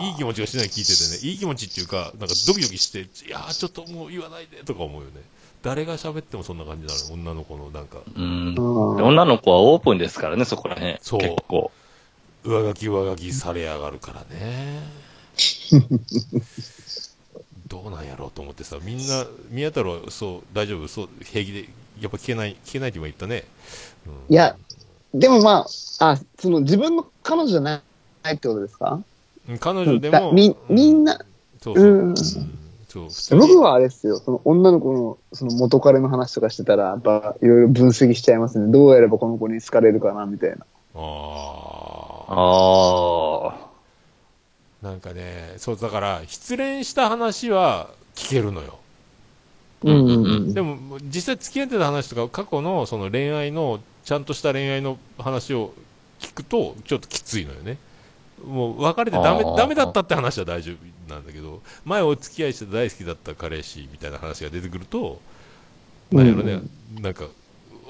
いい気持ちがしない聞いててね、いい気持ちっていうか、なんかドキドキして、いやーちょっともう言わないでとか思うよね。誰が喋ってもそんな感じなの、女の子のなんか、うん。うん女の子はオープンですからね、そこら辺。そう結構。上書き上書きされやがるからね。どうなんやろうと思ってさ、みんな、宮太郎、そう、大丈夫、そう、平気で、やっぱ聞けない、聞けないって今言ったね。うんいや、でもまあ、あ、その自分の彼女じゃないってことですか？うん彼女でも、だみ、みんな、そうそう、うんそう、僕はあれですよ、その女の子のその元彼の話とかしてたら、やっぱいろいろ分析しちゃいますね。どうやればこの子に好かれるかな、みたいな。あああ。あ、なんかね、そう、だから、失恋した話は聞けるのよ。うんうんうんでも、実際付き合ってた話とか、過去のその恋愛の、ちゃんとした恋愛の話を聞くと、ちょっときついのよね。もう別れてダメダメだったって話は大丈夫なんだけど前お付き合いして大好きだった彼氏みたいな話が出てくると、なんやろね、なんか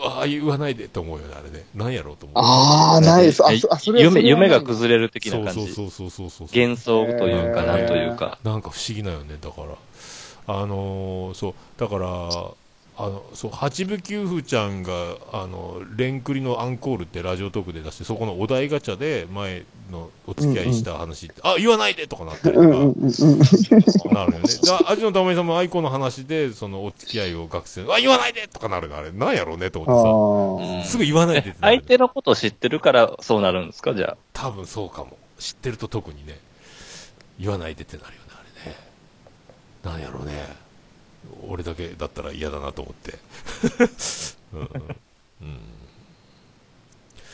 ああ言わないでと思うよねあれねなんやろうと思うああ、ないです。あ、えそあそれは夢、夢がる。崩れる的そうな感じ。そうそうそうそうそう幻想というか、えーなんというか。なんか不思議なよねだからあのーそうだからあのそう八部九夫ちゃんがあのレンクリのアンコールってラジオトークで出してそこのお題ガチャで前のお付き合いした話って、あ言わないでとかなったりとか、うんうんうんうん。なるよね。で、あ味のたまりさんも愛子の話で、そのお付き合いを学生、あ、言わないでとかなるのあれ、なんやろうねとあ思ってさ、すぐ言わないでって相手のことを知ってるからそうなるんですか？じゃあ。多分そうかも。知ってると特にね、言わないでってなるよね、あれね。なんやろうね。俺だけだったら嫌だなと思って。うんうんうん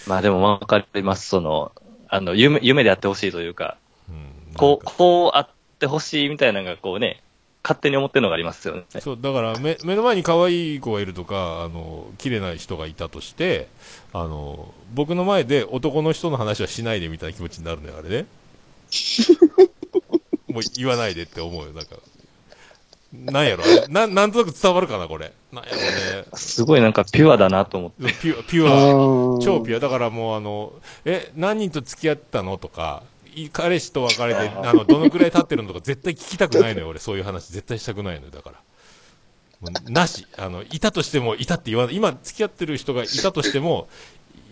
まあでもわかります。その、あの、夢、夢であってほしいというか、うんこう、こうあってほしいみたいなのがこうね、勝手に思ってるのがありますよね。そう、だから目、目の前に可愛い子がいるとか、あの、綺麗な人がいたとして、あの、僕の前で男の人の話はしないでみたいな気持ちになるのよ、あれね。もう言わないでって思うよ、なんか。なんやろ、な、なんとなく伝わるかな、これ。なんやろね。すごいなんかピュアだなと思って。ピュア、ピュア、超ピュア。だからもうあの、え、何人と付き合ったのとか、い彼氏と別れて、あの、どのくらい経ってるのとか絶対聞きたくないのよ、俺。そういう話絶対したくないのよ、だから。なし。あの、いたとしても、いたって言わない。今付き合ってる人がいたとしても、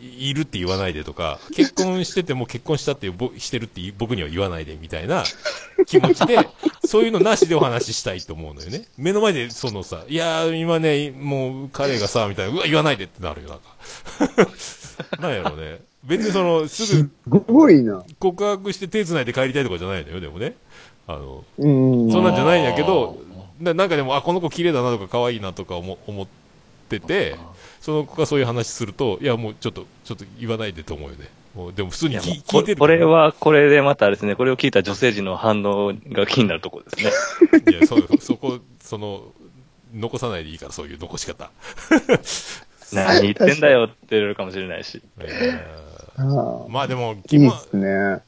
いいるって言わないでとか、結婚してても結婚したってぼしてるって僕には言わないでみたいな 気持ちで、そういうのなしでお話ししたいと思うのよね。目の前でそのさ、いやー今ね、もう彼がさ、みたいな、うわ、言わないでってなるよ、なんか。なんやろうね。別にその、すぐすごいな。告白して手繋いで帰りたいとかじゃないのよ、でもね。あの、うん。そんなんじゃないんやけど、ななんかでも、あ、この子綺麗だなとか可愛いなとか思思ってて、その子がそういう話すると、いやもうちょっと、ちょっと言わないでと思うよね。もうでも普通に聞聞いこてるこれは、これでまたあれですね、これを聞いた女性陣の反応が気になるところですね。いや、そ、そこ、その、残さないでいいから、そういう残し方。何言ってんだよって言われるかもしれないし。えまあでも、ーいいっますね。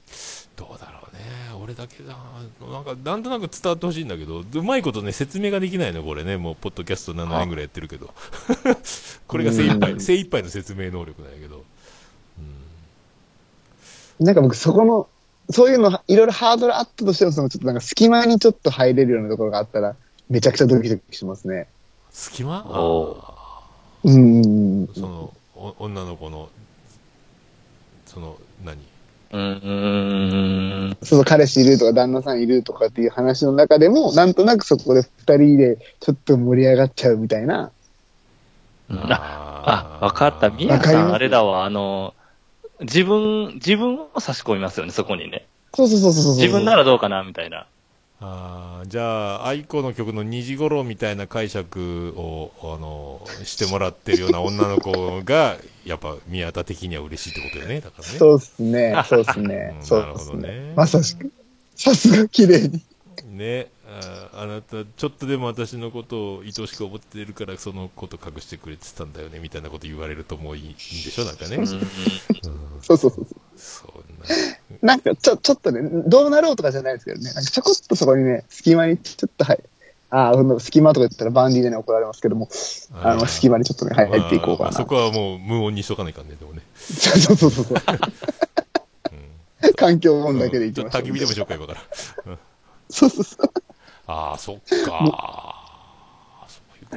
どうだろうね。俺だけだ。なんか、なんとなく伝わってほしいんだけど、うまいことね、説明ができないの、これね。もう、ポッドキャスト7年ぐらいやってるけど。これが精一杯、うん精一杯の説明能力なんやけど。なんか僕そこの、そういうのいろいろハードルあったとしても、そのちょっとなんか隙間にちょっと入れるようなところがあったら、めちゃくちゃドキドキしますね。隙間？おうあうん。ーその、お女の子の、その、何？うーん。その彼氏いるとか旦那さんいるとかっていう話の中でも、なんとなくそこで二人でちょっと盛り上がっちゃうみたいな。あ、あ、わかった。みわかりますやさん、あれだわ、あの、自分、自分を差し込みますよね、そこにね。そうそうそうそうそう。自分ならどうかな、みたいな。あーじゃあ、愛子の曲の2時頃みたいな解釈を、あの、してもらってるような女の子が、やっぱ宮田的には嬉しいってことよね、だからね。そうっすね。そうっすねう。んそうなるほっすねどね。まさしく。さすが綺麗に。ねああなた、ちょっとでも私のことを愛おしく思ってるから、そのこと隠してくれてたんだよね、みたいなこと言われるともういいんでしょ、なんかね。うんうんそうそうそう。そん なんかちょ、ちょっとね、どうなろうとかじゃないですけどね。なんかちょこっとそこにね、隙間にちょっとはい。ああ、隙間とか言ったらバンディでね、怒られますけども、な。あの、隙間にちょっとね、はい入っていこうかな。まあそこはもう無音にしとかないかんね、でもね。そうそうそうそう。環境音だけでいきちょっましょう。と焚き火でもしようかよから。そうそうそう。ああ、そっか。そういうこと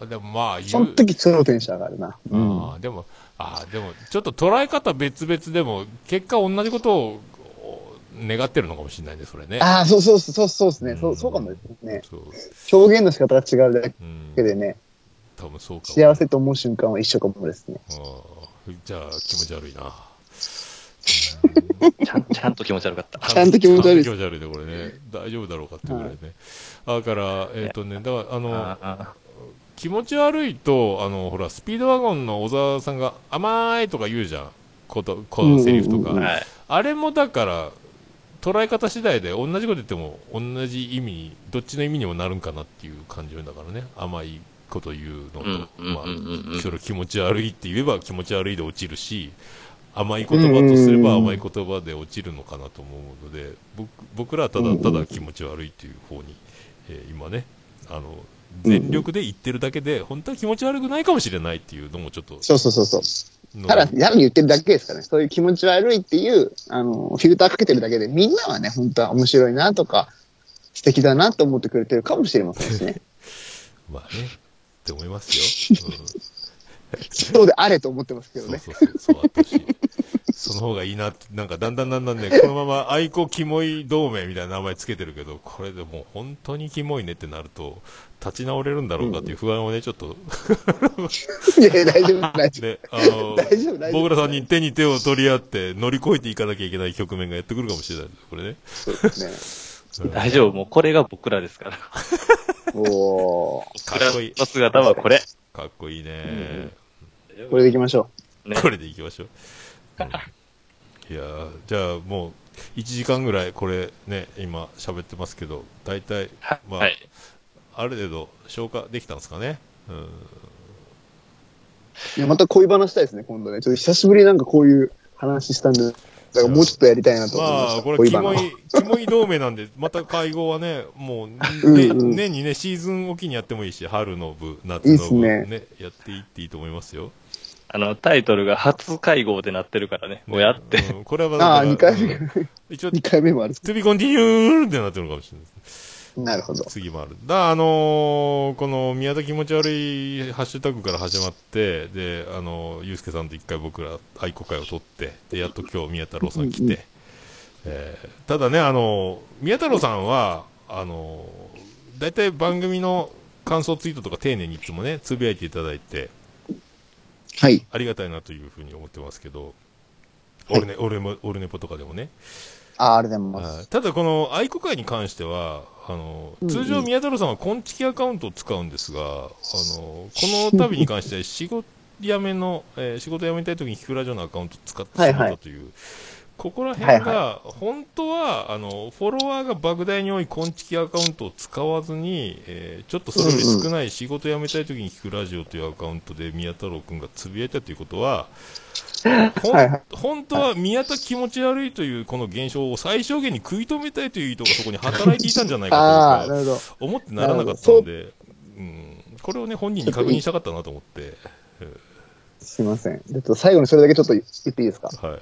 か。でもまあ、その時超テンション上がるな。うん。でも、ああでも、ちょっと捉え方別々でも、結果同じことをお願ってるのかもしれないね、それね。ああ、そうそうそう、そうですね。うんそう、そうかもですね。そう。表現の仕方が違うだうん。けでね、多分そうかも。幸せと思う瞬間は一緒かもですね。ああじゃあ、気持ち悪いな。ちゃん、ちゃんと気持ち悪かった。ちゃんと気持ち悪い気持ち悪いね、これね。大丈夫だろうかっていうぐらいね。だから、えっ、とね、だから、あの、ああ気持ち悪いと、あの、ほら、スピードワゴンの小沢さんが甘いとか言うじゃん。こと、このセリフとか。うんうんうんはい。あれもだから、捉え方次第で同じこと言っても同じ意味に、どっちの意味にもなるんかなっていう感じだからね。甘いこと言うのと、うんうんまうんうんうんあ、それ気持ち悪いって言えば気持ち悪いで落ちるし、甘い言葉とすればうん甘い言葉で落ちるのかなと思うので、僕僕らはただただ気持ち悪いという方に、えー今ね、あの、全力で言ってるだけで、本当は気持ち悪くないかもしれないっていうのもちょっとそうそうそうそう。のただ、やる言ってるだけですからね。そういう気持ち悪いっていう、あの、フィルターかけてるだけで、みんなはね、本当は面白いなとか、素敵だなと思ってくれてるかもしれませんしね。まあね、って思いますよ。うんそうであれと思ってますけどね。そうそうそう、そうあってほしい。その方がいいなって、なんかだんだんだんだんね、このまま愛子キモい同盟みたいな名前つけてるけど、これでもう本当にキモいねってなると、立ち直れるんだろうかっていう不安をね、ちょっと、いやいや、大丈夫、大丈ね、あの、大丈夫大丈夫僕らさんに手に手を取り合って乗り越えていかなきゃいけない局面がやってくるかもしれない。これね。夫。そうですね。大丈夫、もうこれが僕らですから。おー。かっこいい。の姿はこれ。かっこいいね。これでいきましょねこれでいきましょう。うんいやーじゃあもう、1時間ぐらいこれね、今喋ってますけど、大体、はまあ、はい。ある程度消化できたんですかね？うん。う。いや、また恋話したいですね、今度ね。ちょっと久しぶりになんかこういう話したんで、だからもうちょっとやりたいなと思いました。まあ、これ、キモい、キモい同盟なんで、また会合はね、もう、うんねうん年にね、シーズンおきにやってもいいし、春の部、夏の部、いいっすね、やっていっていいと思いますよ。あの、タイトルが初会合でなってるからね。もうやって。うんこれはああ、2だから回目、う ん一応、2回目もある。to be continue ってなってるのかもしれないです。なるほど。次もある。だあのーこの宮田気持ち悪いハッシュタグから始まって、で、あのー、ゆうすけさんと一回僕ら愛好会を取って、で、やっと今日宮太郎さん来うんうて、えーただね、あのー宮太郎さんは、あのー大体番組の感想ツイートとか丁寧にいつもね、つぶやいていただいて、はい。ありがたいなというふうに思ってますけど、はい俺ね、俺も、俺ネポとかでもね。ああ、ありがとうございます。はいただ、この愛好会に関しては、あのうんうん通常、宮太郎さんは昆虫アカウントを使うんですが、あのこの度に関しては仕事辞めの、えー仕事辞めたい時にキクラジオのアカウントを使ってしまったという、ここら辺が、本当はあのフォロワーが莫大に多い昆虫アカウントを使わずに、えーちょっとそれより少ない仕事辞めたい時に聞くラジオというアカウントで宮太郎君がつぶやいたということは、本当は宮田気持ち悪いというこの現象を最小限に食い止めたいという意図がそこに働いていたんじゃないかと。思ってならなかったので、うん、これをね、本人に確認したかったなと思って、すいません。ちょっと最後にそれだけちょっと言っていいですか？はい。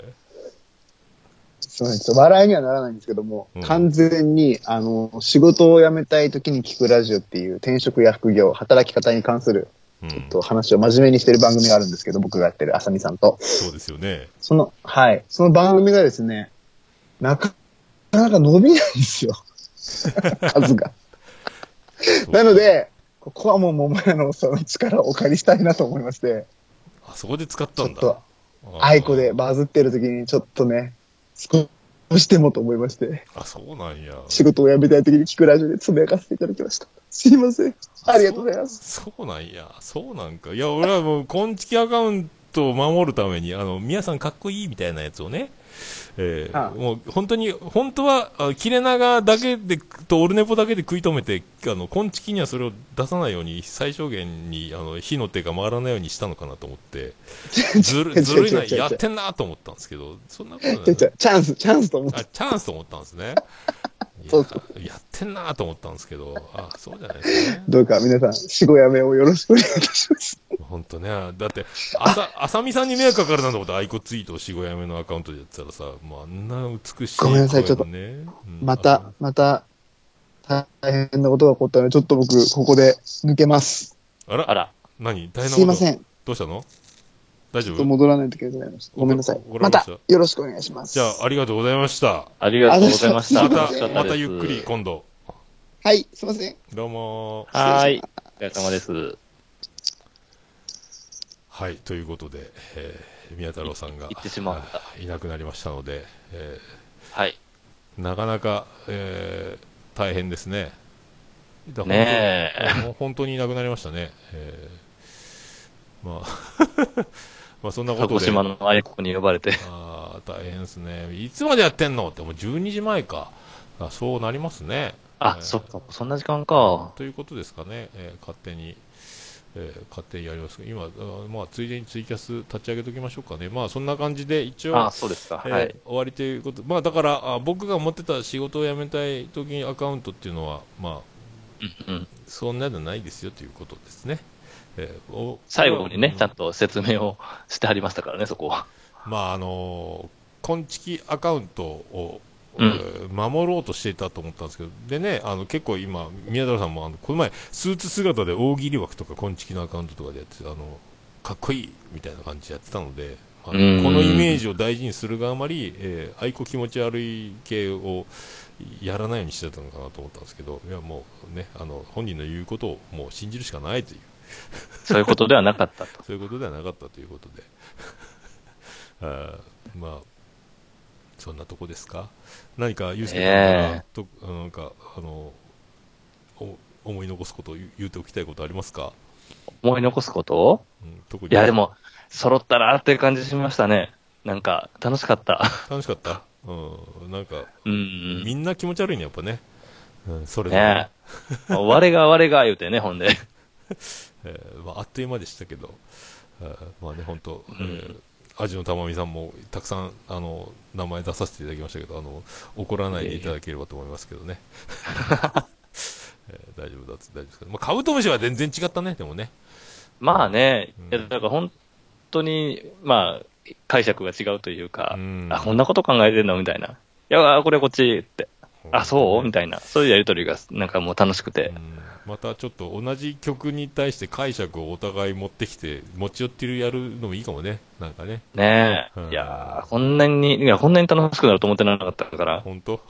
すいません。笑いにはならないんですけども、うん完全に、あの、仕事を辞めたい時に聞くラジオっていう転職や副業、働き方に関する、うんえっと、話を真面目にしてる番組があるんですけど、僕がやってる、あさみさんと。そうですよね。その、はい。その番組がですね、なかなか伸びないんですよ。数が。なので、ここはもう桃屋のその力をお借りしたいなと思いまして、あそこで使ったんだ。ちょっと、あアイコでバズってる時にちょっとね、少しでもと思いまして、あ、そうなんや。仕事を辞めたい時に聞くラジオでつぶやかせていただきました。すいません。ありがとうございます。そうなんや。そうなんか。いや、俺はもう、昆虫アカウントを守るために、あの、皆さんかっこいいみたいなやつをね、えーああもう本当に、本当は、あ切れ長だけで、とオルネポだけで食い止めて、あの、昆虫にはそれを出さないように、最小限に、あの、火の手が回らないようにしたのかなと思って、ずる、ずるいな、やってんなと思ったんですけど、そんなことないチャンス、チャンスと思って。あ、チャンスと思ったんですね。そうそやってんなと思ったんですけど、あ、そうじゃないですね。どうか皆さん、死後辞めをよろしくお願いいたします。本当ね。だって、あさ、あさみさんに迷惑かかるなんてこと、アイコツイートをしごやめのアカウントでやってたらさ、もうあんな美しいごめんなさい声のね。うんまた、また、大変なことが起こったので、ちょっと僕、ここで抜けます。あら？あら。何？大変なこと？すいません。ちどうしたの？大丈夫？戻らないといけなくなりました。ごめんなさい。またた、よろしくお願いします。じゃあ、ありがとうございました。ありがとうございました。あまたまたゆっくり今度。はい、すいません。どうもーはーい。お疲れ様です。はい、ということで、えー宮太郎さんがい行ってしまったあいなくなりましたので、えはい。ーなかなか、えー大変ですね。だね本当もう本当にいなくなりましたね。えーまあ、まあそんなことで。鹿児島の愛子に呼ばれて。ああ、大変ですね。いつまでやってんの？って、もう12時前か。あそうなりますね。あ、えーそっか、そんな時間か。ということですかね、えー勝手に。えー勝手にやります今、あまあ、ついでにツイキャス立ち上げておきましょうかね。まあ、そんな感じで、一応、あ、そうですか。えーはい。終わりということ。まあ、だから、あ僕が持ってた仕事を辞めたい時にアカウントっていうのは、まあ、うんうん。そんなのないですよということですね。えーお最後にね、うんちゃんと説明をしてはりましたからね、そこは。まああのー、ちきアカウントを、うんえー守ろうとしていたと思ったんですけど、でね、あの結構今、宮田さんもあのこの前、スーツ姿で大喜利枠とか、ちきのアカウントとかでやってて、あのかっこいいみたいな感じでやってたので、まあこうんのイメージを大事にするがあまり、えー愛子気持ち悪い系をやらないようにしてたのかなと思ったんですけど、いやもうね、あの本人の言うことをもう信じるしかないという。そういうことではなかったと。そういうことではなかったということで、あーまあ、そんなとこですか、何か、ゆうすけさんから、えとなんかあのお思い残すことを言うておきたいことありますか、思い残すこと？うん、特にいや、でも、揃ったなっていう感じしましたね。なんか、楽しかった。楽しかった、うん、なんか、うん。みんな気持ち悪いね、やっぱね、うん、それね え。我が我が言うてね、ほんで。えーまあ、あっという間でしたけど、まあね、本当、えうんーアジのたまみさんもたくさんあの名前出させていただきましたけど、あの怒らないでいただければと思いますけどね。えー大丈夫だ大丈夫ですか、まあ、カブトムシは全然違ったね、でもね。まあねうん、いやだから本当に、まあ、解釈が違うというか、うんあ、こんなこと考えてんのみたいな。いや、これこっちって。あ、そう？みたいな。そういうやりとりが、なんかもう楽しくてう。んまたちょっと同じ曲に対して解釈をお互い持ってきて、持ち寄ってるやるのもいいかもね、なんかね。ねうん。え。いやーこんなに、いや、こんなに楽しくなると思ってなかったから。本当？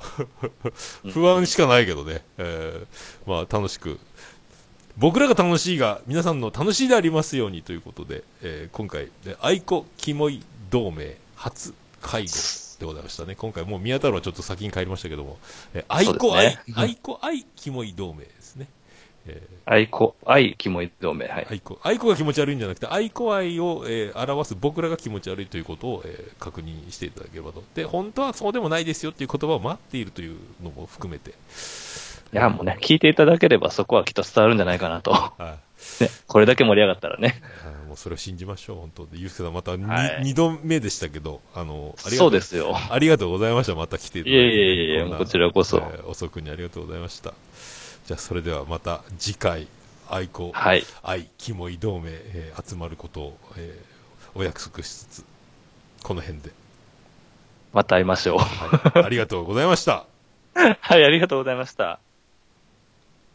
不安しかないけどね、えーまあ楽しく。僕らが楽しいが皆さんの楽しいでありますようにということで、えー今回で愛子キモい同盟初会合でございましたね。今回もう宮太郎はちょっと先に帰りましたけども、えー愛子愛、ね。愛子愛キモい同盟え愛子、愛、キモい同盟。はいー。愛子愛子が気持ち悪いんじゃなくて愛子愛を、えー表す僕らが気持ち悪いということを、えー確認していただければとで本当はそうでもないですよっていう言葉を待っているというのも含めていや、もうね、聞いていただければそこはきっと伝わるんじゃないかなと。はいね、これだけ盛り上がったらね。あーもうそれを信じましょう、本当で。ゆうすけさん、また 2,、はい二度目でしたけど、あの、ありがとそうですよ。ありがとうございました。また来ていただいて。いえいえいえこちらこそえー遅くにありがとうございました。じゃあ、それではまた次回、愛子、はい。愛、キモイ同盟、えー集まることを、えーお約束しつつ、この辺で。また会いましょう。はい、ありがとうございました。はい、ありがとうございました。